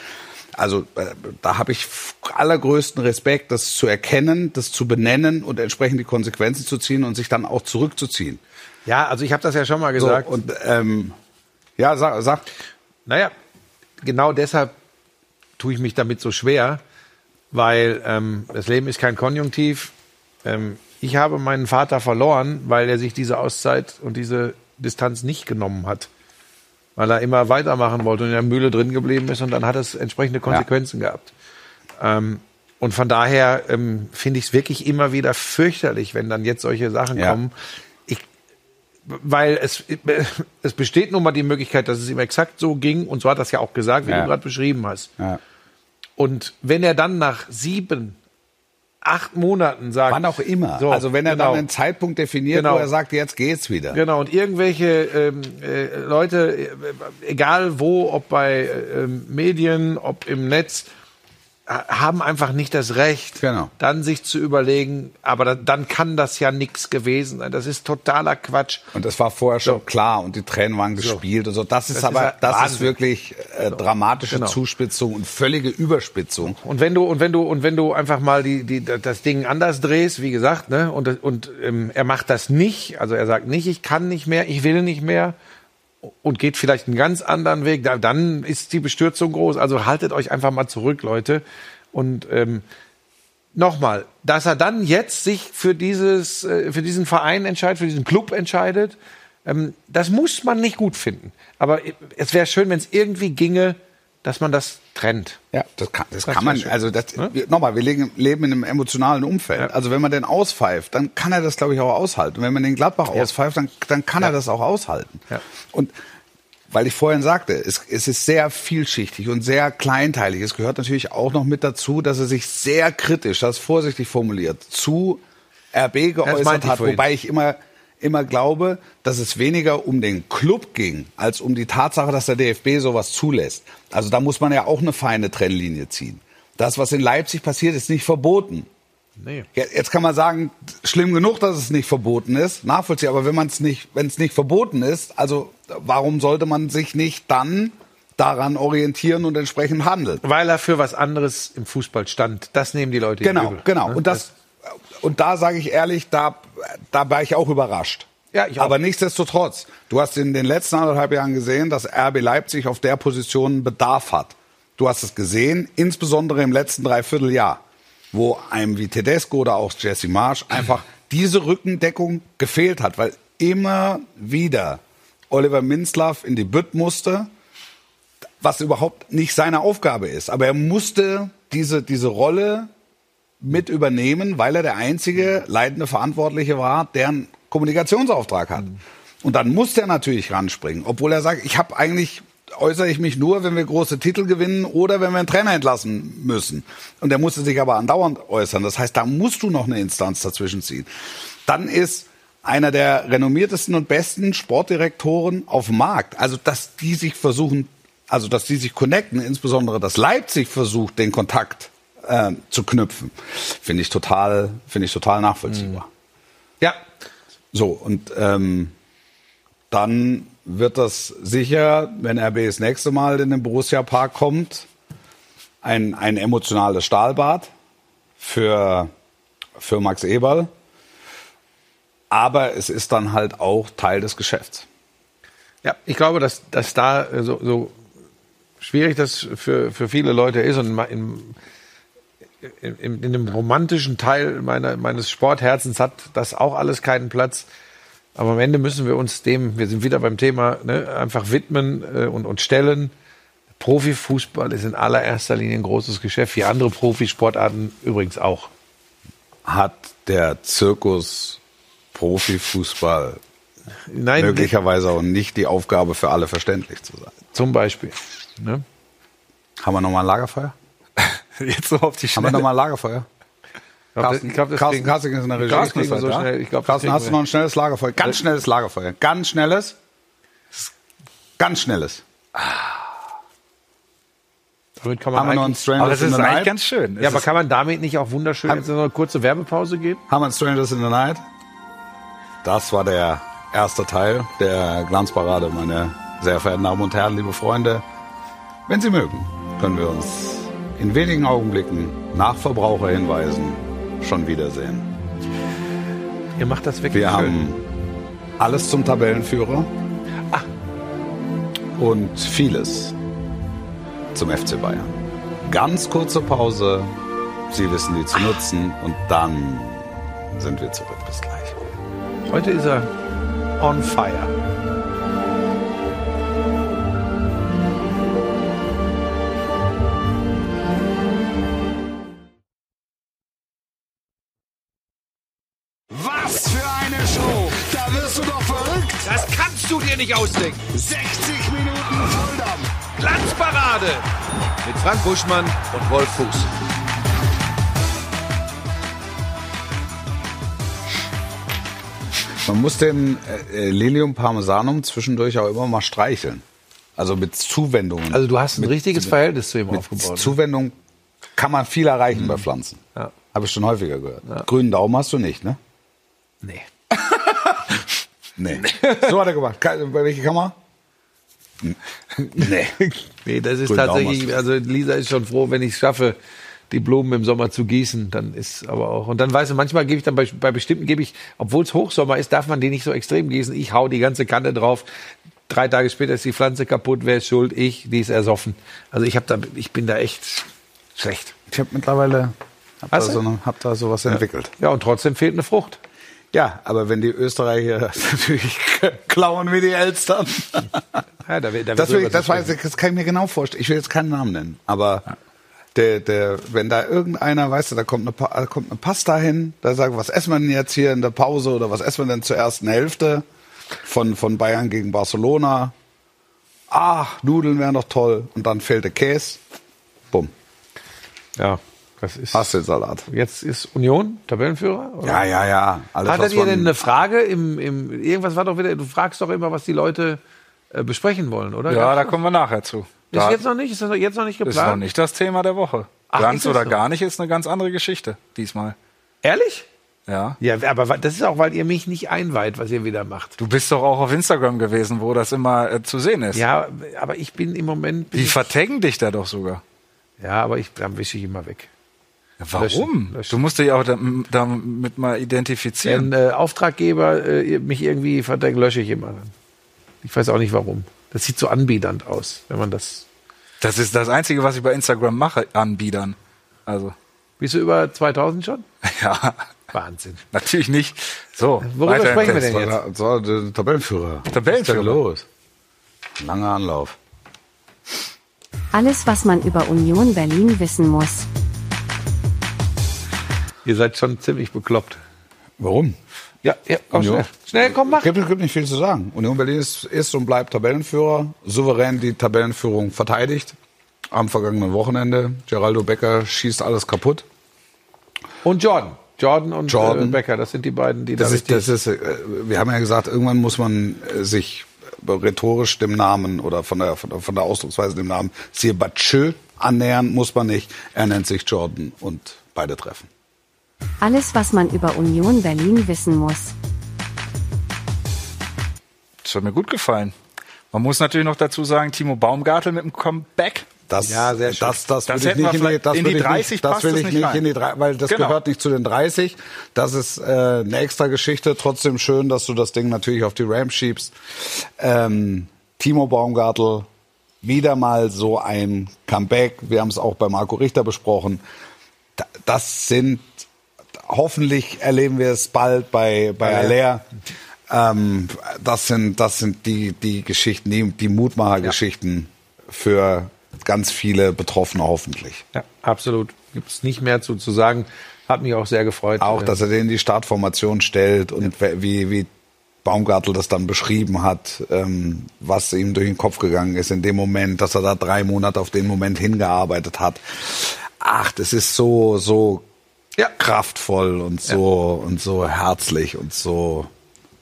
Also äh, da habe ich allergrößten Respekt, das zu erkennen, das zu benennen und entsprechend die Konsequenzen zu ziehen und sich dann auch zurückzuziehen. Ja, also ich habe das ja schon mal So, gesagt. und ähm, ja, sag, sag Naja, genau deshalb tue ich mich damit so schwer, weil ähm, das Leben ist kein Konjunktiv. Ähm, ich habe meinen Vater verloren, weil er sich diese Auszeit und diese Distanz nicht genommen hat. Weil er immer weitermachen wollte und in der Mühle drin geblieben ist und dann hat es entsprechende Konsequenzen gehabt. Ähm, und von daher ähm, finde ich es wirklich immer wieder fürchterlich, wenn dann jetzt solche Sachen Ja. kommen. Ich, weil es, [LAUGHS] es besteht nun mal die Möglichkeit, dass es ihm exakt so ging und so hat das ja auch gesagt, wie Ja. du gerade beschrieben hast. ja. Und wenn er dann nach sieben, acht Monaten sagt, wann auch immer. So, also wenn er genau. dann einen Zeitpunkt definiert, Genau. wo er sagt, jetzt geht's wieder. Genau, und irgendwelche ähm, äh, Leute, äh, egal wo, ob bei äh, ähm, Medien, ob im Netz, haben einfach nicht das Recht, Genau. dann sich zu überlegen, aber dann, dann kann das ja nichts gewesen sein. Das ist totaler Quatsch. Und das war vorher schon klar und die Tränen waren gespielt und so. Das ist Das aber, ist das ist wirklich äh, dramatische Genau. Zuspitzung und völlige Überspitzung. Und wenn du und wenn du und wenn du einfach mal die, die das Ding anders drehst, wie gesagt, ne, und und ähm, er macht das nicht, also er sagt nicht, ich kann nicht mehr, ich will nicht mehr und geht vielleicht einen ganz anderen Weg, da- dann ist die Bestürzung groß. Also haltet euch einfach mal zurück, Leute. Und ähm, nochmal, dass er dann jetzt sich für dieses äh, für diesen Verein entscheidet, für diesen Club entscheidet, ähm, das muss man nicht gut finden. Aber es wäre schön, wenn es irgendwie ginge, dass man das trennt. Ja, das kann, das Das kann man, also das, Ne? nochmal, wir legen, leben in einem emotionalen Umfeld. Ja. Also wenn man den auspfeift, dann kann er das, glaube ich, auch aushalten. Und wenn man den Gladbach auspfeift, dann, dann kann er das auch aushalten. Ja. Und weil ich vorhin sagte, es, es ist sehr vielschichtig und sehr kleinteilig. Es gehört natürlich auch noch mit dazu, dass er sich sehr kritisch, das vorsichtig formuliert, zu RB geäußert ich hat, wobei ich immer immer glaube, dass es weniger um den Club ging, als um die Tatsache, dass der DFB sowas zulässt. Also da muss man ja auch eine feine Trennlinie ziehen. Das, was in Leipzig passiert, ist nicht verboten. Nee. Jetzt kann man sagen, schlimm genug, dass es nicht verboten ist, nachvollziehbar. Aber wenn man es nicht, wenn es nicht verboten ist, also warum sollte man sich nicht dann daran orientieren und entsprechend handeln? Weil er für was anderes im Fußball stand. Das nehmen die Leute Genau, übel, genau. ne? Und das, und da sage ich ehrlich, da, da war ich auch überrascht. Ja, ich auch. Aber nichtsdestotrotz, du hast in den letzten anderthalb Jahren gesehen, dass RB Leipzig auf der Position Bedarf hat. Du hast es gesehen, insbesondere im letzten Dreivierteljahr, wo einem wie Tedesco oder auch Jesse Marsch einfach [CLEARS THROAT] diese Rückendeckung gefehlt hat, weil immer wieder Oliver Minzlaff in die Bütt musste, was überhaupt nicht seine Aufgabe ist. Aber er musste diese, diese Rolle mit übernehmen, weil er der einzige leitende Verantwortliche war, der einen Kommunikationsauftrag hat. Und dann musste er natürlich ranspringen, obwohl er sagt, ich habe eigentlich äußere ich mich nur, wenn wir große Titel gewinnen oder wenn wir einen Trainer entlassen müssen. Und er musste sich aber andauernd äußern. Das heißt, da musst du noch eine Instanz dazwischen ziehen. Dann ist einer der renommiertesten und besten Sportdirektoren auf dem Markt. Also, dass die sich versuchen, also, dass die sich connecten, insbesondere, dass Leipzig versucht, den Kontakt äh, zu knüpfen, finde ich total, finde ich total nachvollziehbar. Ja, So, und ähm, dann wird das sicher, wenn RB das nächste Mal in den Borussia-Park kommt, ein, ein emotionales Stahlbad für, für Max Eberl. Aber es ist dann halt auch Teil des Geschäfts. Ja, ich glaube, dass, dass da so, so schwierig das für, für viele Leute ist und in, in, in, in dem romantischen Teil meiner, meines Sportherzens hat das auch alles keinen Platz. Aber am Ende müssen wir uns dem, wir sind wieder beim Thema, ne, einfach widmen äh, und, und stellen. Profifußball ist in allererster Linie ein großes Geschäft, wie andere Profisportarten übrigens auch. Hat der Zirkus Profifußball Nein, möglicherweise auch nicht die Aufgabe für alle verständlich zu sein. zum Beispiel. Ne? Haben wir nochmal ein Lagerfeuer? Jetzt so auf die Haben wir Schnelle. nochmal ein Lagerfeuer? Das- ich glaub, das Carsten Kassing ist in der Regie. das wir so schnell. Ich glaub, das Carsten, hast du noch ein schnelles Lagerfeuer? Ganz schnelles Lagerfeuer. Ganz schnelles. Ganz schnelles. Damit kann man Haben wir Aber in ist the eigentlich Night? ganz schön. Ja, aber ist- kann man damit nicht auch wunderschön jetzt noch eine kurze Werbepause geben? Haben wir einen Strangers in the Night? Das war der erste Teil der Glanzparade, meine sehr verehrten Damen und Herren, liebe Freunde. Wenn Sie mögen, können wir uns in wenigen Augenblicken nach Verbraucherhinweisen schon wiedersehen. Ihr macht das wirklich Wir schön. haben alles zum Tabellenführer und vieles zum FC Bayern. Ganz kurze Pause. Sie wissen die zu nutzen und dann sind wir zurück. Bis gleich. Heute ist er on fire. Nicht ausdenken. 60 Minuten Volldampf! Glanzparade mit Frank Buschmann und Wolf Fuß. Man muss den äh, Lilium Parmesanum zwischendurch auch immer mal streicheln. Also mit Zuwendungen. Also du hast ein mit, richtiges Verhältnis zu ihm mit aufgebaut. ne? Zuwendung kann man viel erreichen bei Pflanzen. Ja. Habe ich schon häufiger gehört. Grünen Daumen hast du nicht, ne? Nee. Nee. [LAUGHS] So hat er gemacht. Bei welcher Kammer? Nee. [LAUGHS] Nee, das ist hast tatsächlich, also Lisa ist schon froh, wenn ich es schaffe, die Blumen im Sommer zu gießen, dann ist aber auch, und dann weißt du, manchmal gebe ich dann bei, bei bestimmten gebe ich, obwohl es Hochsommer ist, darf man die nicht so extrem gießen. Ich hau die ganze Kanne drauf. Drei Tage später ist die Pflanze kaputt, wer ist schuld? Ich, die ist ersoffen. Also ich habe da, ich bin da echt schlecht. Ich habe mittlerweile hab da, du? so eine, hab da sowas entwickelt. Ja, und trotzdem fehlt eine Frucht. Ja, aber wenn die Österreicher [LAUGHS] natürlich klauen wie die Elstern. [LAUGHS] Ja, da, da Das, will das, weiß ich, das kann ich mir genau vorstellen. Ich will jetzt keinen Namen nennen, aber der, der, wenn da irgendeiner, weißt du, da kommt eine, da kommt eine Pasta hin, da sagt, was essen wir denn jetzt hier in der Pause oder was essen wir denn zur ersten Hälfte von, von Bayern gegen Barcelona? Ah, Nudeln wären doch toll. Und dann fehlt der Käse. Bumm, Ja, das ist. hast du den Salat. Jetzt ist Union Tabellenführer? Oder? Ja, ja, ja. Alles, Hattet ihr denn eine Frage im, im irgendwas war doch wieder, du fragst doch immer, was die Leute äh, besprechen wollen, oder? Ja, da kommen wir nachher zu. Ist Da jetzt noch nicht? Ist das jetzt noch nicht ist geplant? noch nicht das Thema der Woche. Ach, Ganz ist oder so? gar nicht ist eine ganz andere Geschichte diesmal. Ehrlich? Ja. Ja, aber das ist auch, weil ihr mich nicht einweiht, was ihr wieder macht. Du bist doch auch auf Instagram gewesen, wo das immer äh, zu sehen ist. Ja, aber ich bin im Moment. Die vertaggen dich da doch sogar. ja, aber ich, dann wische ich immer weg. Warum? Löschen, löschen. Du musst dich auch da- damit mal identifizieren. Wenn äh, Auftraggeber äh, mich irgendwie verdeckt, lösche ich immer. Ich weiß auch nicht warum. Das sieht so anbiedernd aus, wenn man das. Das ist das Einzige, was ich bei Instagram mache, anbiedern. Also, Bist du über 2000 schon? [LAUGHS] ja, Wahnsinn. natürlich nicht. So, Worüber sprechen wir denn jetzt? So, der Tabellenführer. Tabellenführer. Was ist denn los? Langer Anlauf. Alles, was man über Union Berlin wissen muss. Ihr seid schon ziemlich bekloppt. Warum? Ja, ja, komm Union. schnell. Schnell, komm, mach. Gibt, gibt nicht viel zu sagen. Union Berlin ist, ist und bleibt Tabellenführer, souverän die Tabellenführung verteidigt. Am vergangenen Wochenende. Geraldo Becker schießt alles kaputt. Und Jordan. Jordan und Jordan. Äh, Becker, das sind die beiden, die Das da ist, das ist, äh, wir haben ja gesagt, irgendwann muss man äh, sich rhetorisch dem Namen oder von der, von der, von der Ausdrucksweise dem Namen Sir Batschö annähern, muss man nicht. Er nennt sich Jordan und beide treffen. Alles, was man über Union Berlin wissen muss. Das hat mir gut gefallen. Man muss natürlich noch dazu sagen, Timo Baumgartel mit dem Comeback. Das, Ja, sehr schön. Das, das, Das will ich nicht in das in die ich 30 nicht, das will ich nicht nicht in die drei, weil das Genau. gehört nicht zu den 30. Das ist äh, eine extra Geschichte. Trotzdem schön, dass du das Ding natürlich auf die Rams schiebst. Ähm, Timo Baumgartel, wieder mal so ein Comeback. Wir haben es auch bei Marco Richter besprochen. Da- Das sind, hoffentlich erleben wir es bald bei, bei Aller. Ähm, das sind, das sind die, die Geschichten, die, die Mutmachergeschichten für ganz viele Betroffene hoffentlich. Ja, absolut. Gibt es nicht mehr zu, zu sagen. Hat mich auch sehr gefreut. Auch, dass er den in die Startformation stellt und wie, wie Baumgartel das dann beschrieben hat, ähm, was ihm durch den Kopf gegangen ist in dem Moment, dass er da drei Monate auf den Moment hingearbeitet hat. Ach, das ist so, so Ja. kraftvoll und so, und so herzlich und so,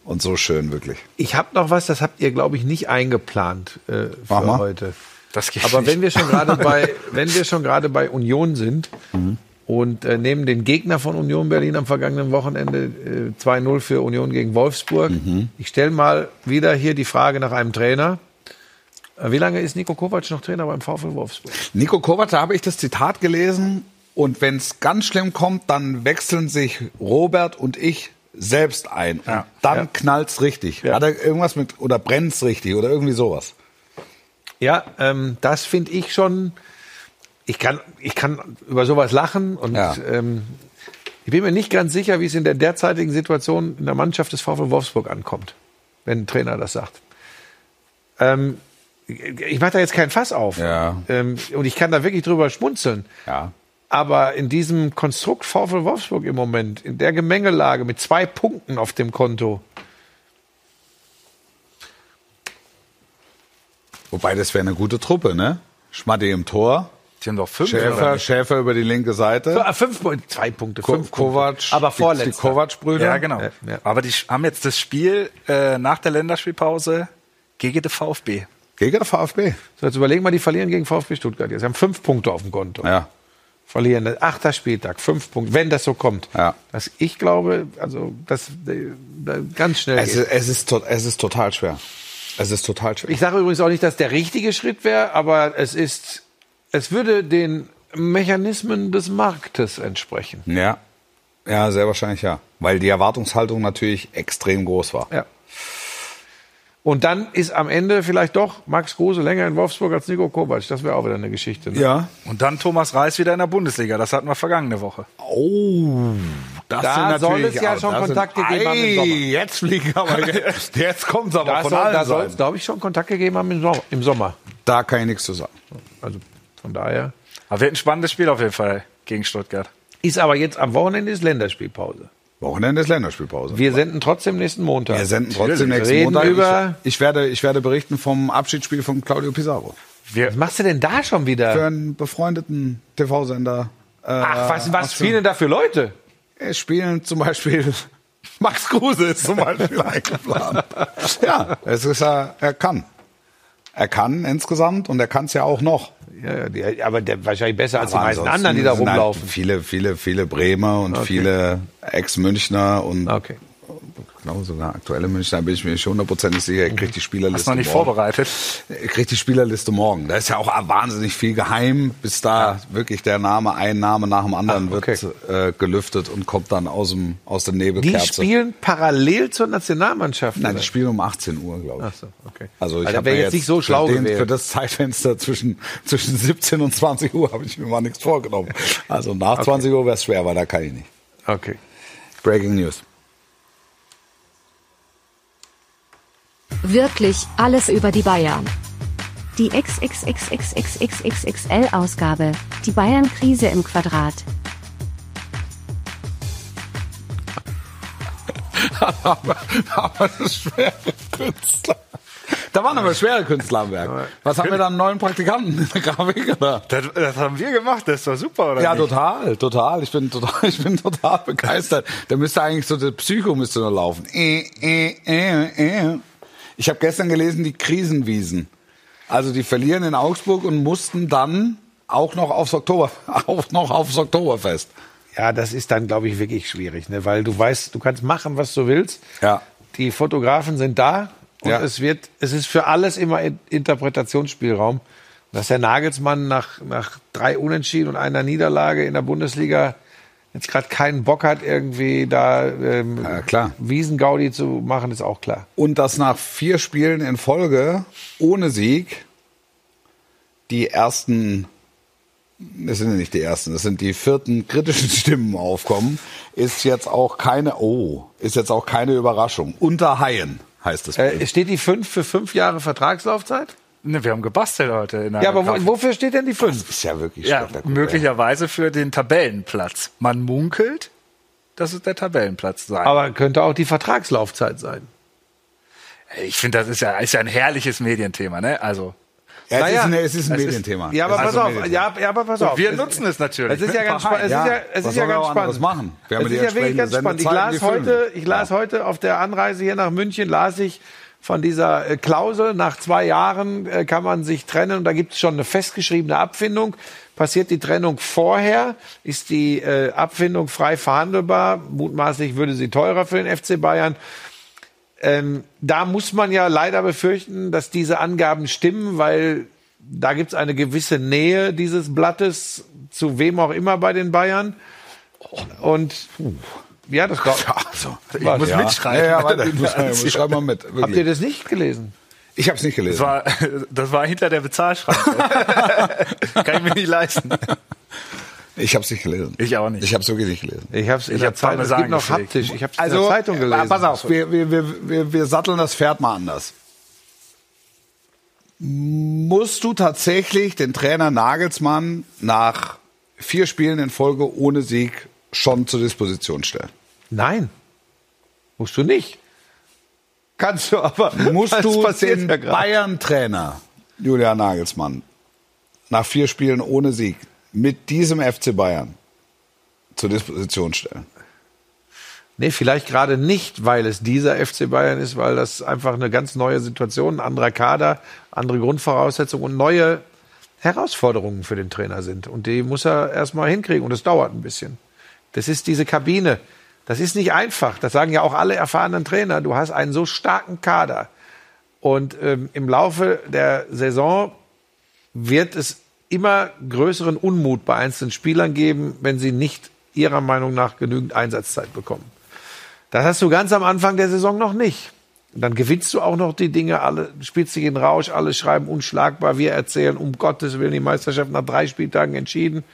und so schön, wirklich. Ich habe noch was, das habt ihr, glaube ich, nicht eingeplant äh, Mach für mal. heute. Das geht Aber nicht. wenn wir schon gerade [LAUGHS] bei, wenn wir schon gerade bei Union sind und äh, nehmen den Gegner von Union Berlin am vergangenen Wochenende äh, 2-0 für Union gegen Wolfsburg. Ich stelle mal wieder hier die Frage nach einem Trainer. Äh, Wie lange ist Nico Kovac noch Trainer beim VfL Wolfsburg? Nico Kovac, da habe ich das Zitat gelesen und wenn es ganz schlimm kommt, dann wechseln sich Robert und ich selbst ein. Ja. Und dann Ja. knallt's richtig. Ja. Hat er irgendwas mit oder brennt's richtig oder irgendwie sowas? Ja, ähm, das finde ich schon. Ich kann, ich kann über sowas lachen und Ja. ähm, ich bin mir nicht ganz sicher, wie es in der derzeitigen Situation in der Mannschaft des VfL Wolfsburg ankommt, wenn ein Trainer das sagt. Ähm, ich mache da jetzt kein Fass auf. Ja. Ähm, und ich kann da wirklich drüber schmunzeln. Ja. Aber in diesem Konstrukt VfL Wolfsburg im Moment, in der Gemengelage mit zwei Punkten auf dem Konto, Wobei das wäre eine gute Truppe, ne? Schmatti im Tor, Die haben doch fünf. Schäfer? Schäfer über die linke Seite, Ah, fünf Punkte, zwei Punkte, Ko fünf Kovac, Punkte. aber die, die vorletzter. Kovac-Brüder. Ja, genau. Ja, ja. Aber die haben jetzt das Spiel äh, nach der Länderspielpause gegen den VfB. Gegen der VfB. So, jetzt überlegen wir, die verlieren gegen VfB Stuttgart. Jetzt haben fünf Punkte auf dem Konto. Ja. Verlieren, achter Spieltag, fünf Punkte, wenn das so kommt. Ja. Das, ich glaube, also, das äh, ganz schnell Es geht. ist, es, ist, es ist total schwer. Es ist total schwer. Ich sage übrigens auch nicht, dass der richtige Schritt wäre, aber es ist, es würde den Mechanismen des Marktes entsprechen. ja. Ja, sehr wahrscheinlich ja. Weil die Erwartungshaltung natürlich extrem groß war. Ja. Und dann ist am Ende vielleicht doch Max Kruse länger in Wolfsburg als Nico Kovac. Das wäre auch wieder eine Geschichte. Ne? Ja. Und dann Thomas Reis wieder in der Bundesliga. Das hatten wir vergangene Woche. Oh, das Da sind soll es ja schon Kontakt sind, gegeben haben im Ei, Sommer. Jetzt fliegen aber [LAUGHS] jetzt, jetzt kommt's aber Da von soll, allen da soll es, glaube ich, schon Kontakt gegeben haben im Sommer. Im Sommer. Da kann ich nichts zu sagen. Also von daher. Aber wird ein spannendes Spiel auf jeden Fall gegen Stuttgart. Ist aber jetzt am Wochenende ist Länderspielpause. Wochenende ist Länderspielpause. Wir senden trotzdem nächsten Montag. Wir senden trotzdem Wir nächsten reden Montag. über. Ich, ich, werde, ich werde berichten vom Abschiedsspiel von Claudio Pizarro. Was machst du denn da schon Für wieder? einen befreundeten TV-Sender. Äh, Ach, was, was spielen denn da für Leute? Es spielen zum Beispiel [LAUGHS] Max Kruse ist zum Beispiel eingeplant. [LAUGHS] Ja, es ist er, er kann. Er kann insgesamt und er kann es ja auch noch. Ja, die, aber der wahrscheinlich besser als die Aber meisten ansonsten anderen, die da halt rumlaufen. Viele, viele, viele Bremer und Okay. viele Ex-Münchner und Okay. Ich glaube sogar aktuelle Münchner, bin ich mir schon hundertprozentig sicher, er kriegt die Spielerliste Hast noch nicht morgen. vorbereitet. Er kriegt die Spielerliste morgen. Da ist ja auch wahnsinnig viel geheim, bis da wirklich der Name, ein Name nach dem anderen Ah, okay. wird äh, gelüftet und kommt dann aus dem aus der Die Nebelkerze. spielen parallel zur Nationalmannschaft. Nein, oder? die spielen um 18 Uhr, glaube ich. Ach so, okay. Also ich Also habe mir jetzt nicht so schlau für, den, gewählt. für das Zeitfenster zwischen, [LAUGHS] zwischen 17 und 20 Uhr habe ich mir mal nichts vorgenommen. Also nach 20 Uhr wäre es schwer, weil da kann ich nicht. Okay. Breaking News. Wirklich alles über die Bayern. Die XXXXXXXL-Ausgabe. Die Bayern-Krise im Quadrat. [LAUGHS] aber, aber das schwere Künstler. Da waren aber schwere Künstler am Werk. Was haben wir da einen neuen Praktikanten in der Grafik? Oder? Das, das haben wir gemacht. Das doch super, oder? Ja, nicht? total, total. Ich bin total, [LAUGHS] ich bin total begeistert. Da müsste eigentlich so der Psycho müsste nur laufen. Äh, äh, äh, äh. Ich habe gestern gelesen, die Krisenwiesen. Also die verlieren in Augsburg und mussten dann auch noch aufs Oktober, [LAUGHS] auch noch aufs Oktoberfest. Ja, das ist dann, glaube ich, wirklich schwierig, ne? weil du weißt, du kannst machen, was du willst. Ja. Die Fotografen sind da und Ja. es wird, es ist für alles immer In- Interpretationsspielraum. Dass der Nagelsmann nach, nach drei Unentschieden und einer Niederlage in der Bundesliga jetzt gerade keinen Bock hat, irgendwie da ähm, Ja, klar. Wiesengaudi zu machen, ist auch klar. Und dass nach vier Spielen in Folge ohne Sieg die ersten, das sind ja nicht die ersten, das sind die vierten kritischen [LAUGHS] Stimmen aufkommen, ist jetzt auch keine, oh, ist jetzt auch keine Überraschung. Unter Haien heißt es. Äh, steht die fünf für fünf Jahre Vertragslaufzeit? Ne, wir haben gebastelt heute. Ja, aber Grafik. wofür steht denn die 5? Ist ja wirklich ja, möglicherweise für den Tabellenplatz. Man munkelt, dass es der Tabellenplatz sein. Aber könnte auch die Vertragslaufzeit sein. ich finde, das ist ja, ist ja ein herrliches Medienthema, ne? Also. Ja, es, Naja, ist ein, es ist ein es ist- Medienthema. Ja, aber Es ist pass ein auf. Medienthema. Ja, ja, aber pass auf. wir Es- nutzen es natürlich. Es ist ja ganz spannend. Es Ja, ist ja, es was ist ja sollen wir ganz spannend. machen? Wir haben es die ist ja wirklich ganz spannend. Ich las heute, ich las heute auf der Anreise hier nach München, las ich von dieser äh, Klausel, nach zwei Jahren äh, kann man sich trennen und da gibt es schon eine festgeschriebene Abfindung. Passiert die Trennung vorher, ist die äh, Abfindung frei verhandelbar. Mutmaßlich würde sie teurer für den FC Bayern. Ähm, da muss man ja leider befürchten, dass diese Angaben stimmen, weil da gibt es eine gewisse Nähe dieses Blattes zu wem auch immer bei den Bayern. Und ja, das glaub, [LAUGHS] Ja, also, Ich muss ja. mitschreiben. Ja, ja, weiter. [LAUGHS] Ich muss, ich schreib mal mit. habt ihr Wirklich. das nicht gelesen? Ich habe es nicht gelesen. Das war, [LAUGHS] das war hinter der Bezahlschranke. Kann ich mir nicht leisten. Ich habe es nicht gelesen. Ich auch nicht. Ich habe es wirklich nicht gelesen. Ich habe es in Ich der Zeitung. Es gibt noch haptisch. Ich habe es Also, in der Zeitung äh, gelesen. pass auf, wir, wir, wir, wir, wir satteln das Pferd mal anders. Musst du tatsächlich den Trainer Nagelsmann nach vier Spielen in Folge ohne Sieg schon zur Disposition stellen? Nein, musst du nicht. Kannst du aber. Musst du den ja. Bayern-Trainer Julian Nagelsmann nach vier Spielen ohne Sieg mit diesem FC Bayern zur Disposition stellen? Nee, vielleicht gerade nicht, weil es dieser FC Bayern ist, weil das einfach eine ganz neue Situation, ein anderer Kader, andere Grundvoraussetzungen und neue Herausforderungen für den Trainer sind. Und die muss er erstmal hinkriegen und das dauert ein bisschen. Das ist diese Kabine. Das ist nicht einfach. Das sagen ja auch alle erfahrenen Trainer. Du hast einen so starken Kader. Und ähm, im Laufe der Saison wird es immer größeren Unmut bei einzelnen Spielern geben, wenn sie nicht ihrer Meinung nach genügend Einsatzzeit bekommen. Das hast du ganz am Anfang der Saison noch nicht. Dann gewinnst du auch noch die Dinge, alle spielst dich in Rausch, alle schreiben unschlagbar, wir erzählen, um Gottes Willen, die Meisterschaft nach drei Spieltagen entschieden.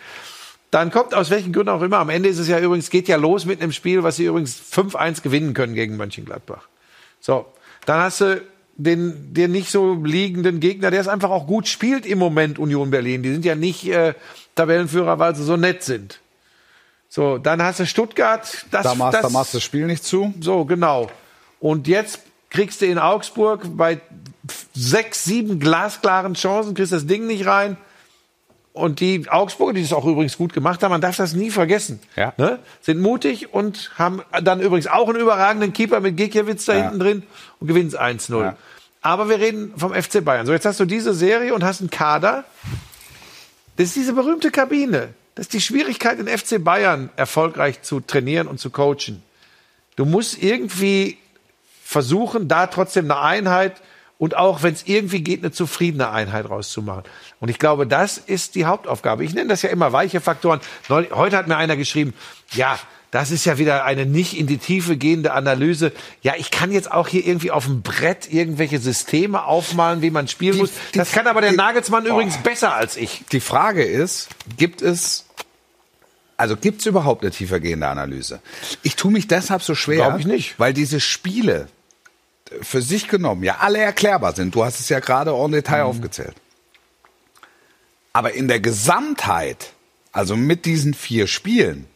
Dann kommt aus welchen Gründen auch immer. Am Ende ist es ja übrigens, geht ja los mit einem Spiel, was sie übrigens 5-1 gewinnen können gegen Mönchengladbach. So, dann hast du den dir nicht so liegenden Gegner, der es einfach auch gut spielt im Moment, Union Berlin. Die sind ja nicht äh, Tabellenführer, weil sie so nett sind. So, dann hast du Stuttgart. Das, Da machst, das, da machst du das Spiel nicht zu. so, genau. Und jetzt kriegst du in Augsburg bei sechs, sieben glasklaren Chancen, kriegst das Ding nicht rein. Und die Augsburger, die das auch übrigens gut gemacht haben, man darf das nie vergessen, Ja. ne? sind mutig und haben dann übrigens auch einen überragenden Keeper mit Gikiewicz da Ja. hinten drin und gewinnen 1-0. Ja. Aber wir reden vom FC Bayern. So, jetzt hast du diese Serie und hast einen Kader. Das ist diese berühmte Kabine. Das ist die Schwierigkeit, den FC Bayern erfolgreich zu trainieren und zu coachen. Du musst irgendwie versuchen, da trotzdem eine Einheit und auch, wenn es irgendwie geht, eine zufriedene Einheit rauszumachen. Und ich glaube, das ist die Hauptaufgabe. Ich nenne das ja immer weiche Faktoren. Neulich- Heute hat mir einer geschrieben, ja, das ist ja wieder eine nicht in die Tiefe gehende Analyse. Ja, ich kann jetzt auch hier irgendwie auf dem Brett irgendwelche Systeme aufmalen, wie man spielen Die- muss. die- Das kann aber der die- Nagelsmann Oh. übrigens besser als ich. Die Frage ist, gibt es also gibt es überhaupt eine tiefergehende Analyse? Ich tue mich deshalb so schwer, Glaub ich nicht. weil diese Spiele für sich genommen ja alle erklärbar sind. Du hast es ja gerade en Detail Mhm. aufgezählt. Aber in der Gesamtheit, also mit diesen vier Spielen,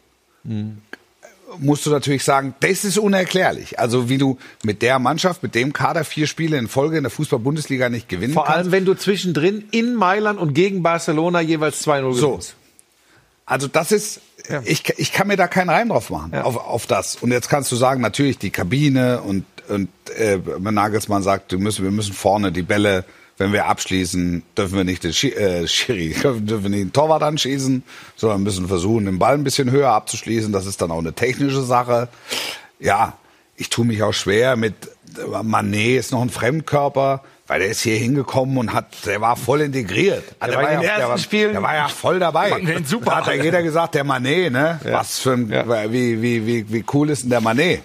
Mhm. musst du natürlich sagen, das ist unerklärlich. Also wie du mit der Mannschaft, mit dem Kader vier Spiele in Folge in der Fußball-Bundesliga nicht gewinnen Vor kannst. allem, wenn du zwischendrin in Mailand und gegen Barcelona jeweils 2-0 So. gewinnst. Also das ist, Ja. ich, ich kann mir da keinen Reim drauf machen, Ja. auf, auf das. Und jetzt kannst du sagen, natürlich die Kabine und, und äh, wenn Nagelsmann sagt, wir müssen, wir müssen vorne die Bälle, wenn wir abschließen, dürfen wir nicht den Schi äh, Schiri, [LAUGHS] dürfen wir nicht den Torwart anschießen, sondern müssen versuchen, den Ball ein bisschen höher abzuschließen. Das ist dann auch eine technische Sache. Ja, ich tue mich auch schwer mit Manet ist noch ein Fremdkörper, weil der ist hier hingekommen und hat, der war voll integriert. Der, war in den ja, ersten der, war, Spielen- der war ja voll dabei. Den super Da hat ja jeder gesagt, der Manet, ne? Was für ein, Ja. wie, wie, wie, wie cool ist denn der Manet?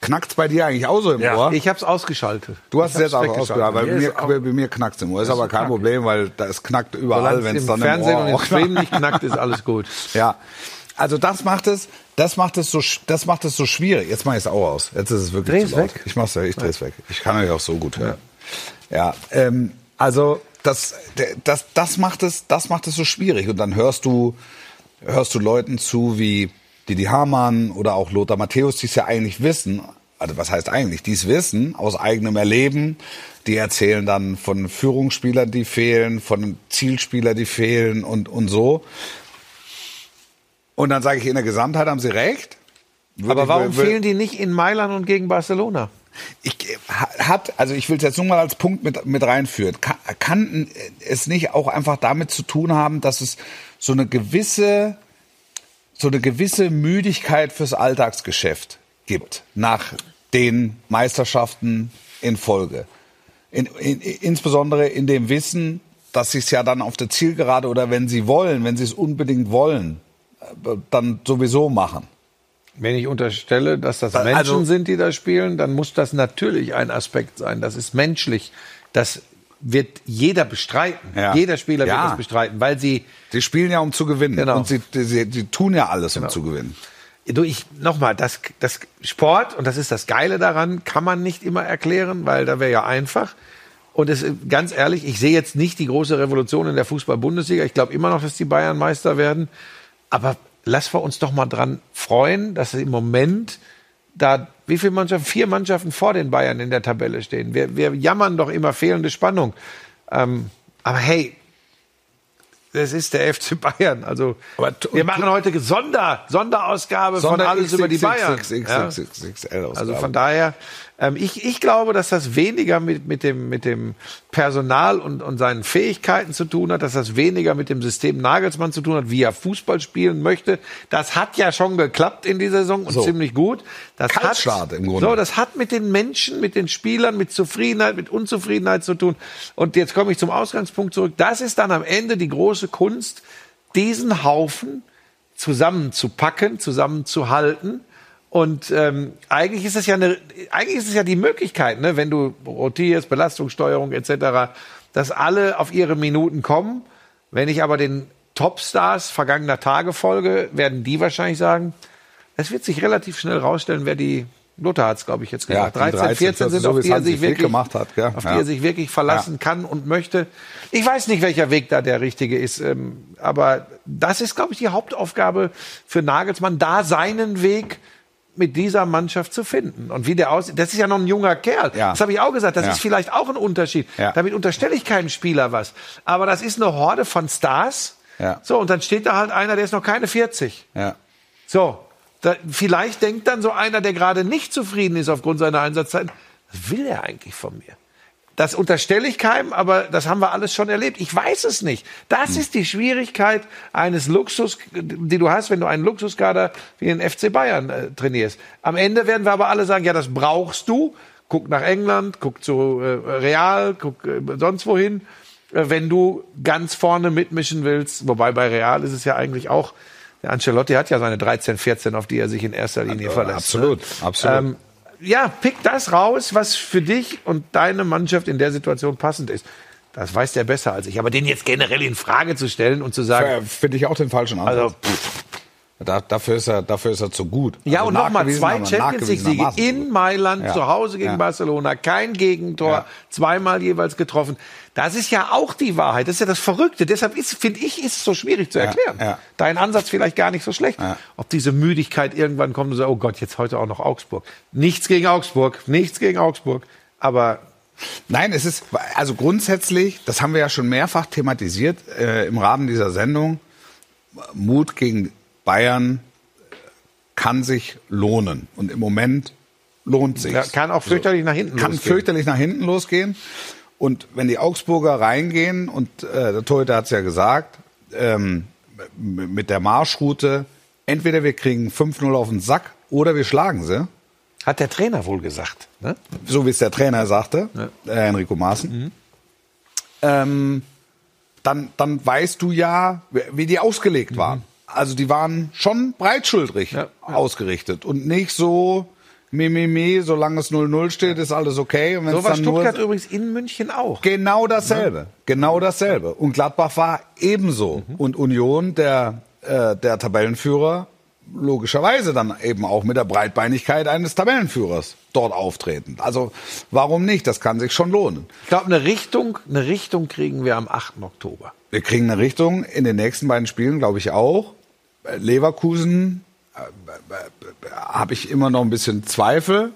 Knackt's bei dir eigentlich auch so im Ja. Ohr? Ich habe es ausgeschaltet. du hast es jetzt hab's auch ausgehört, weil bei Mir bei mir knackt's im Ohr. Ist aber kein knackig. Problem, weil da es knackt überall, wenn es es im dann Fernsehen im und Ohr im auch [LAUGHS] Stream nicht knackt, ist alles gut. Ja. Also das macht es, das macht es so, das macht es so schwierig. Jetzt mache ich es auch aus. Jetzt ist es wirklich Dreh zu es laut. weg. Ich mach's ja, ich drehe es weg. Ich kann euch auch so gut hören. Ja. ähm, Also das, das, das macht es, das macht es so schwierig. Und dann hörst du, hörst du Leuten zu wie Didi Hamann oder auch Lothar Matthäus, die es ja eigentlich wissen. Also was heißt eigentlich? Die es wissen aus eigenem Erleben. Die erzählen dann von Führungsspielern, die fehlen, von Zielspielern, die fehlen und, und so. Und dann sage ich, in der Gesamtheit haben sie recht. Würde Aber ich- warum würde- fehlen die nicht in Mailand und gegen Barcelona? ich hat, also ich will es jetzt nur mal als Punkt mit, mit reinführen. Kann, kann es nicht auch einfach damit zu tun haben, dass es so eine gewisse, so eine gewisse Müdigkeit fürs Alltagsgeschäft gibt nach den Meisterschaften in Folge? In, in, insbesondere in dem Wissen, dass sie es ja dann auf der Zielgerade oder wenn sie wollen, wenn sie es unbedingt wollen, äh, dann sowieso machen. Wenn ich unterstelle, dass das Also- Menschen sind, die da spielen, dann muss das natürlich ein Aspekt sein. Das ist menschlich. Das wird jeder bestreiten. Ja. Jeder Spieler Ja. wird das bestreiten, weil sie Sie spielen ja, um zu gewinnen. Genau. Und sie, sie, sie tun ja alles, um zu gewinnen. Du, ich nochmal, das, das Sport und das ist das Geile daran, kann man nicht immer erklären, weil da wäre ja einfach. Und es, ganz ehrlich, ich sehe jetzt nicht die große Revolution in der Fußball-Bundesliga. Ich glaube immer noch, dass die Bayern Meister werden. Aber lass wir uns doch mal dran freuen, dass im Moment da wie viele Mannschaften? Vier Mannschaften vor den Bayern in der Tabelle stehen. Wir, wir jammern doch immer fehlende Spannung. Ähm, aber hey, das ist der FC Bayern. Also Aber wir machen heute Sonder, Sonderausgabe von alles über die Bayern. Ja. Also von daher, ähm, ich, ich glaube, dass das weniger mit, mit, dem, mit dem Personal und, und seinen Fähigkeiten zu tun hat, dass das weniger mit dem System Nagelsmann zu tun hat, wie er Fußball spielen möchte. Das hat ja schon geklappt in dieser Saison und So. ziemlich gut. Das hat, im Grunde. So, das hat mit den Menschen, mit den Spielern, mit Zufriedenheit, mit Unzufriedenheit zu tun. Und jetzt komme ich zum Ausgangspunkt zurück. Das ist dann am Ende die große Kunst, diesen Haufen zusammenzupacken, zusammenzuhalten. Und ähm, eigentlich ist es ja eine, eigentlich ist es ja die Möglichkeit, ne, wenn du rotierst, Belastungssteuerung etc., dass alle auf ihre Minuten kommen. Wenn ich aber den Topstars vergangener Tage folge, werden die wahrscheinlich sagen, es wird sich relativ schnell rausstellen, wer die Lothar hat es, glaube ich, jetzt Ja, gesagt. die 13, 14 sind, so auf die er sich wirklich, gemacht hat, gell? auf Ja. die er sich wirklich verlassen kann und möchte. Ich weiß nicht, welcher Weg da der richtige ist, ähm, aber das ist, glaube ich, die Hauptaufgabe für Nagelsmann, da seinen Weg mit dieser Mannschaft zu finden. Und wie der aussieht, das ist ja noch ein junger Kerl. Ja. Das habe ich auch gesagt, das Ja. ist vielleicht auch ein Unterschied. Ja. Damit unterstelle ich keinem Spieler was. Aber das ist eine Horde von Stars. So, und dann steht da halt einer, der ist noch keine 40. Ja. So, da, vielleicht denkt dann so einer, der gerade nicht zufrieden ist aufgrund seiner Einsatzzeiten, was will er eigentlich von mir? Das unterstelle ich keinem, aber das haben wir alles schon erlebt. Ich weiß es nicht. Das ist die Schwierigkeit eines Luxus, die du hast, wenn du einen Luxuskader wie den FC Bayern äh, trainierst. Am Ende werden wir aber alle sagen, ja, das brauchst du. Guck nach England, guck zu äh, Real, guck äh, sonst wohin, äh, wenn du ganz vorne mitmischen willst. Wobei bei Real ist es ja eigentlich auch, der Ancelotti hat ja seine 13, 14, auf die er sich in erster Linie verlässt. absolut, ne? absolut. Ähm, ja, pick das raus, was für dich und deine Mannschaft in der Situation passend ist. Das weiß der besser als ich. Aber den jetzt generell in Frage zu stellen und zu sagen, Finde ich auch den falschen Ansatz. also, pff, da, dafür, ist er, dafür ist er zu gut. ja, Also und nochmal zwei Champions League-Siege in Mailand, Ja. zu Hause gegen Ja. Barcelona, kein Gegentor, Ja. zweimal jeweils getroffen. Das ist ja auch die Wahrheit. Das ist ja das Verrückte. Deshalb ist, finde ich, ist es so schwierig zu Ja, erklären. ja. Dein Ansatz vielleicht gar nicht so schlecht. Ja. Ob diese Müdigkeit irgendwann kommt und sagt, oh Gott, jetzt heute auch noch Augsburg. Nichts gegen Augsburg, nichts gegen Augsburg. Aber Nein, es ist, also grundsätzlich, das haben wir ja schon mehrfach thematisiert äh, im Rahmen dieser Sendung, Mut gegen Bayern kann sich lohnen. Und im Moment lohnt sich. ja, kann auch fürchterlich nach hinten kann losgehen. fürchterlich nach hinten losgehen. Und wenn die Augsburger reingehen, und äh, der Torhüter hat es ja gesagt, ähm, mit der Marschroute, entweder wir kriegen 5-0 auf den Sack oder wir schlagen sie, Hat der Trainer wohl gesagt. Ne? so wie es der Trainer sagte, äh, Enrico Maaßen, ähm, dann, dann weißt du ja, wie- wie die ausgelegt waren. Also die waren schon breitschultrig Ja, ja. ausgerichtet und nicht so mimimi, solange es 0-0 steht, ist alles okay. Und So war dann nur Stuttgart übrigens in München auch. Genau dasselbe. Genau dasselbe. Und Gladbach war ebenso. Und Union, der, äh, der Tabellenführer, logischerweise dann eben auch mit der Breitbeinigkeit eines Tabellenführers dort auftreten. Also warum nicht? Das kann sich schon lohnen. Ich glaube, eine Richtung, eine Richtung kriegen wir am 8. Oktober. Wir kriegen eine Richtung in den nächsten beiden Spielen, glaube ich auch. Leverkusen äh, habe ich immer noch ein bisschen Zweifel.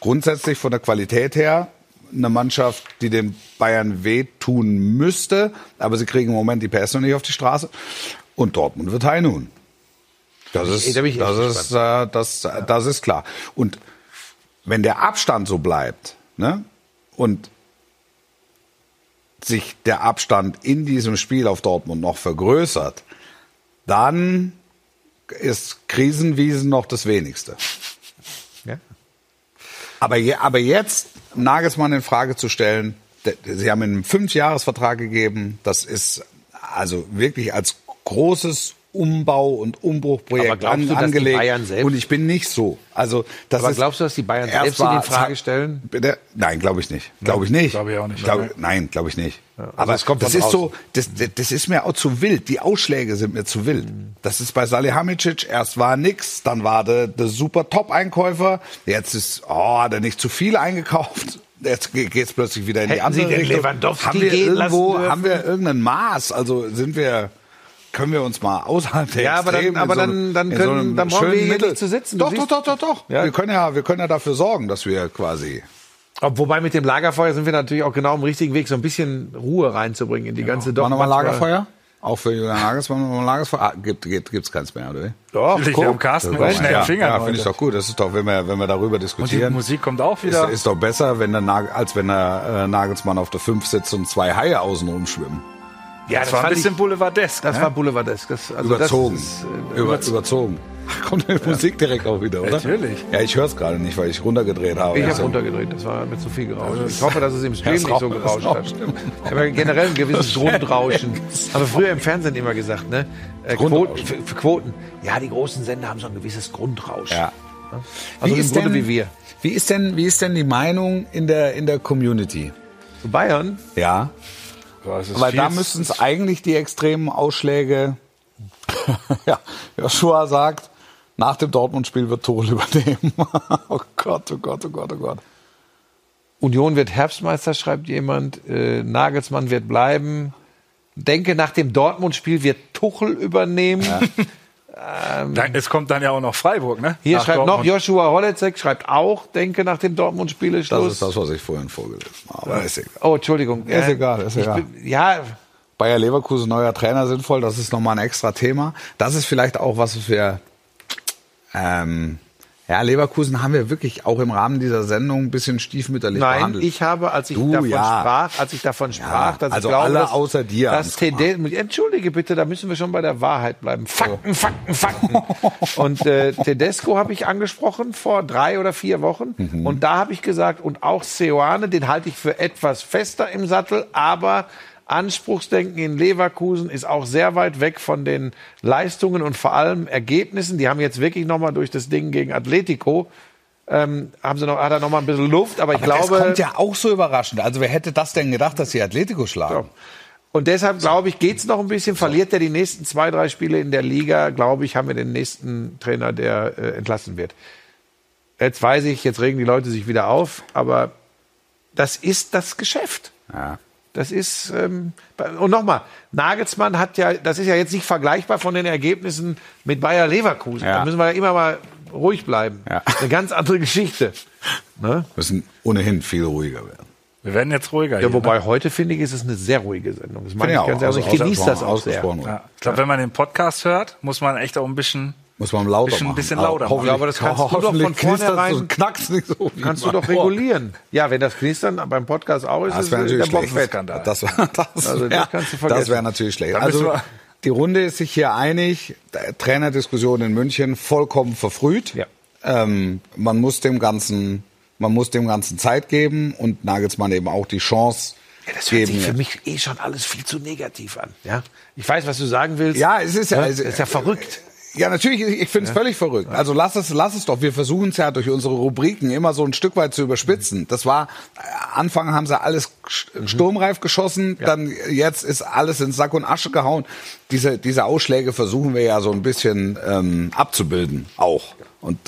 Grundsätzlich von der Qualität her eine Mannschaft, die den Bayern wehtun müsste, aber sie kriegen im Moment die PS noch nicht auf die Straße. Und Dortmund wird high nun. Das ist, das, ist äh, das, das ist klar. Und wenn der Abstand so bleibt, ne, und sich der Abstand in diesem Spiel auf Dortmund noch vergrößert, dann ist Krisenwiesen noch das wenigste. Ja. Aber, je, aber jetzt Nagelsmann in Frage zu stellen, Sie haben ihm einen Fünfjahresvertrag gegeben, das ist also wirklich als großes Umbau- und Umbruchprojekt an, du, die angelegt. Und ich bin nicht so. Also das Aber ist, glaubst du, dass die Bayern selbst ihn in war- Frage stellen? Bitte? Nein, glaube ich nicht. Glaube ich nicht. Glaube ich auch nicht. Glaub, nein, glaube ich nicht. Aber es kommt das von ist so, draußen. das, das- das ist mir auch zu wild. Die Ausschläge sind mir zu wild. Das ist bei Salihamidzic, erst war nix, dann war der, der super Top-Einkäufer, jetzt ist, oh, hat er nicht zu viel eingekauft. Jetzt ge- geht's plötzlich wieder in die Hätten andere Sie den Richtung. Lewandowski haben wir irgendwo, haben wir irgendein Maß? Also sind wir, können wir uns mal außerhalb der Ja, aber dann- Extremen in aber so dann- einem- dann in können- so einem dann brauchen wir schönen hier Mittel- nicht zu sitzen. Doch, doch, doch, doch, doch. Ja. Wir können ja, wir können ja dafür sorgen, dass wir quasi Ob- Wobei mit dem Lagerfeuer sind wir natürlich auch genau am richtigen Weg, so ein bisschen Ruhe reinzubringen in die ganze Machen wir mal manchmal- Lagerfeuer? Auch für Julian Nagelsmann mal Lagerfeuer? Ah, gibt, gibt, gibt's keins mehr, oder? wie? Doch, wir haben Carsten mit schnellen ja, Fingern. ja finde ich doch gut. Das ist doch, wenn wir, wenn wir darüber und die diskutieren. Musik kommt auch ist, wieder. ist doch besser, wenn der als wenn der äh, Nagelsmann auf der 5 sitzt und zwei Haie außen rumschwimmen. Ja, das war ein bisschen ich, Boulevardesk. das ne? war Boulevardesk. Das, also Überzogen. Das ist, äh, Über, überzogen. Kommt die Musik direkt auch wieder, oder? Natürlich. Ja, ich höre es gerade nicht, weil ich runtergedreht habe. Ich habe Also, runtergedreht, das war mir zu viel gerauscht. Ich hoffe, dass es im Stream das nicht so gerauscht hat. habe ja generell ein gewisses Grundrauschen. Aber früher im Fernsehen immer gesagt, ne? Äh, Quoten, für, für Quoten. Ja, die großen Sender haben so ein gewisses Grundrauschen. Ja. Also Wie im ist Grunde denn- wie wir. Wie ist denn, wie ist denn die Meinung in der, in der Community? Zu Bayern? Ja. Ja, Weil da müssten es eigentlich die extremen Ausschläge. [LAUGHS] ja, Joshua sagt, nach dem Dortmund-Spiel wird Tuchel übernehmen. [LAUGHS] oh Gott, oh Gott, oh Gott, oh Gott. Union wird Herbstmeister, schreibt jemand. Äh, Nagelsmann wird bleiben. Denke, nach dem Dortmund-Spiel wird Tuchel übernehmen. [LAUGHS] Dann, es kommt dann ja auch noch Freiburg, ne? Hier Nach schreibt noch Dortmund. Joshua Holecek, schreibt auch, denke, nach dem Dortmund-Spiel ist Das ist das, was ich vorhin vorgelesen habe. Aber ist egal. Oh, Entschuldigung. Ist Äh, egal, ist egal. bin- Ja, Bayer Leverkusen, neuer Trainer sinnvoll, das ist nochmal ein extra Thema. Das ist vielleicht auch was wir, ähm, ja, Leverkusen haben wir wirklich auch im Rahmen dieser Sendung ein bisschen stiefmütterlich Nein, behandelt. ich habe, als ich Du, davon ja. sprach, als ich davon sprach, dass also ich glaube, alle dass, außer dir dass Tede Entschuldige bitte, da müssen wir schon bei der Wahrheit bleiben. Fakten, Fakten, Fakten. [LAUGHS] und äh, Tedesco habe ich angesprochen vor drei oder vier Wochen. Mhm. Und da habe ich gesagt, und auch Seoane, den halte ich für etwas fester im Sattel, aber Anspruchsdenken in Leverkusen ist auch sehr weit weg von den Leistungen und vor allem Ergebnissen. Die haben jetzt wirklich nochmal durch das Ding gegen Atletico ähm, haben sie noch, hat er noch mal ein bisschen Luft, aber ich Aber glaube, das kommt ja auch so überraschend. Also wer hätte das denn gedacht, dass die Atletico schlagen? Und deshalb glaube ich, geht's noch ein bisschen. Verliert er die nächsten zwei, drei Spiele in der Liga, glaube ich, haben wir den nächsten Trainer, der äh, entlassen wird. Jetzt weiß ich, jetzt regen die Leute sich wieder auf, aber das ist das Geschäft. Ja. Das ist ähm, und nochmal, Nagelsmann hat ja, das ist ja jetzt nicht vergleichbar von den Ergebnissen mit Bayer Leverkusen. Ja. Da müssen wir ja immer mal ruhig bleiben. Ja. Eine ganz andere Geschichte. Ne? Müssen ohnehin viel ruhiger werden. Wir werden jetzt ruhiger. Ja, hier, wobei heute finde ich, ist es eine sehr ruhige Sendung. Das meine ich ich ganz auch. ehrlich. Also Ich genieße das auch sehr. ausgesprochen. ne? Ja. Ich glaube, wenn man den Podcast hört, muss man echt auch ein bisschen. Muss man lauter Bisschen- machen. bisschen lauter machen. Ja, aber das kannst du doch von vornherein- so, knackst nicht so. wie Kannst du doch Ohr. regulieren. Ja, wenn das Knistern beim Podcast auch ist, Das ist wäre der natürlich Bock schlecht. fett. Skandal. Das, [LAUGHS] das, Also, das wär- kannst du vergessen. das wäre natürlich schlecht. Also die Runde ist sich hier einig. Der Trainerdiskussion in München vollkommen verfrüht. Ja. Ähm, man muss dem Ganzen, man muss dem Ganzen Zeit geben und Nagelsmann eben auch die Chance Ja, das hört geben. sich für mich eh schon alles viel zu negativ an. Ja? Ich weiß, was du sagen willst. Ja, es ist ja, Ja, also, das ist ja verrückt. Ja, natürlich, ich finde es völlig verrückt. Also lass es, lass es doch. Wir versuchen es ja durch unsere Rubriken immer so ein Stück weit zu überspitzen. Das war, äh, Anfang haben sie alles sch- sturmreif geschossen, dann jetzt ist alles in Sack und Asche gehauen. Diese, diese Ausschläge versuchen wir ja so ein bisschen ähm, abzubilden auch. Und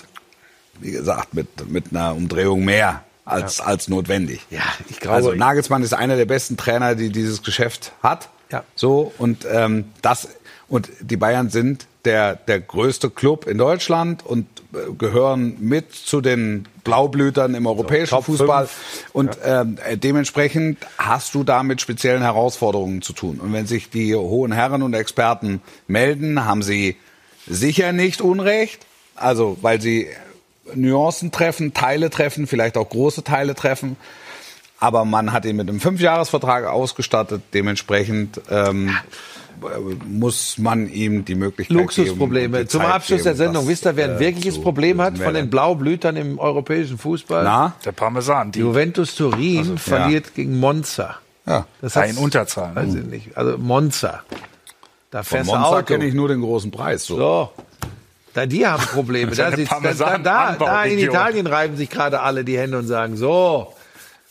wie gesagt, mit, mit einer Umdrehung mehr als, als notwendig. Ja, ich glaube- Also Nagelsmann ist einer der besten Trainer, die dieses Geschäft hat. Ja. So und ähm, das und die Bayern sind der der größte Club in Deutschland und äh, gehören mit zu den Blaublütern im europäischen Top Fußball fünf. und ähm, äh, dementsprechend hast du da mit speziellen Herausforderungen zu tun. Und wenn sich die hohen Herren und Experten melden, haben sie sicher nicht Unrecht, also weil sie Nuancen treffen, Teile treffen, vielleicht auch große Teile treffen. Aber man hat ihn mit einem Fünfjahresvertrag ausgestattet. Dementsprechend ähm, muss man ihm die Möglichkeit Luxusprobleme. geben. die Zum Abschluss der Sendung. Wisst ihr, wer ein äh, wirkliches zu Problem hat von den? Blaublütern im europäischen Fußball? Na? Der Parmesan, die Juventus Turin verliert gegen Monza. Ja. Das Ja, hat's- in Unterzahl. Weiß ich nicht. Also Monza. Da Von fährst du Monza kenne ich nur den großen Preis. So. So. Da, die haben Probleme. ist Da, da, da, da, in. Italien reiben sich gerade alle die Hände und sagen, so,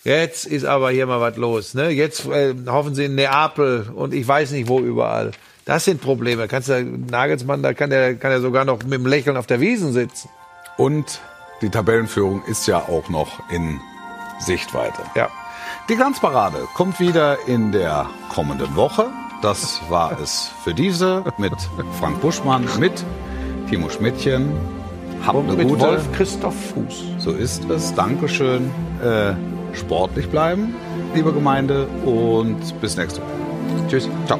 jetzt ist aber hier mal was los. Ne? Jetzt äh, hoffen sie in Neapel und ich weiß nicht wo überall. Das sind Probleme. Kannst du, Nagelsmann, da kann der, kann er sogar noch mit dem Lächeln auf der Wiesen sitzen. Und die Tabellenführung ist ja auch noch in Sichtweite. Ja. Die Glanzparade kommt wieder in der kommenden Woche. Das war [LAUGHS] es für diese mit Frank Buschmann, mit Timo Schmidtchen. Habt eine mit gute. Wolf Christoph Fuß. So ist es. Dankeschön. Äh, sportlich bleiben, liebe Gemeinde. Und bis nächste Woche. Tschüss. Ciao.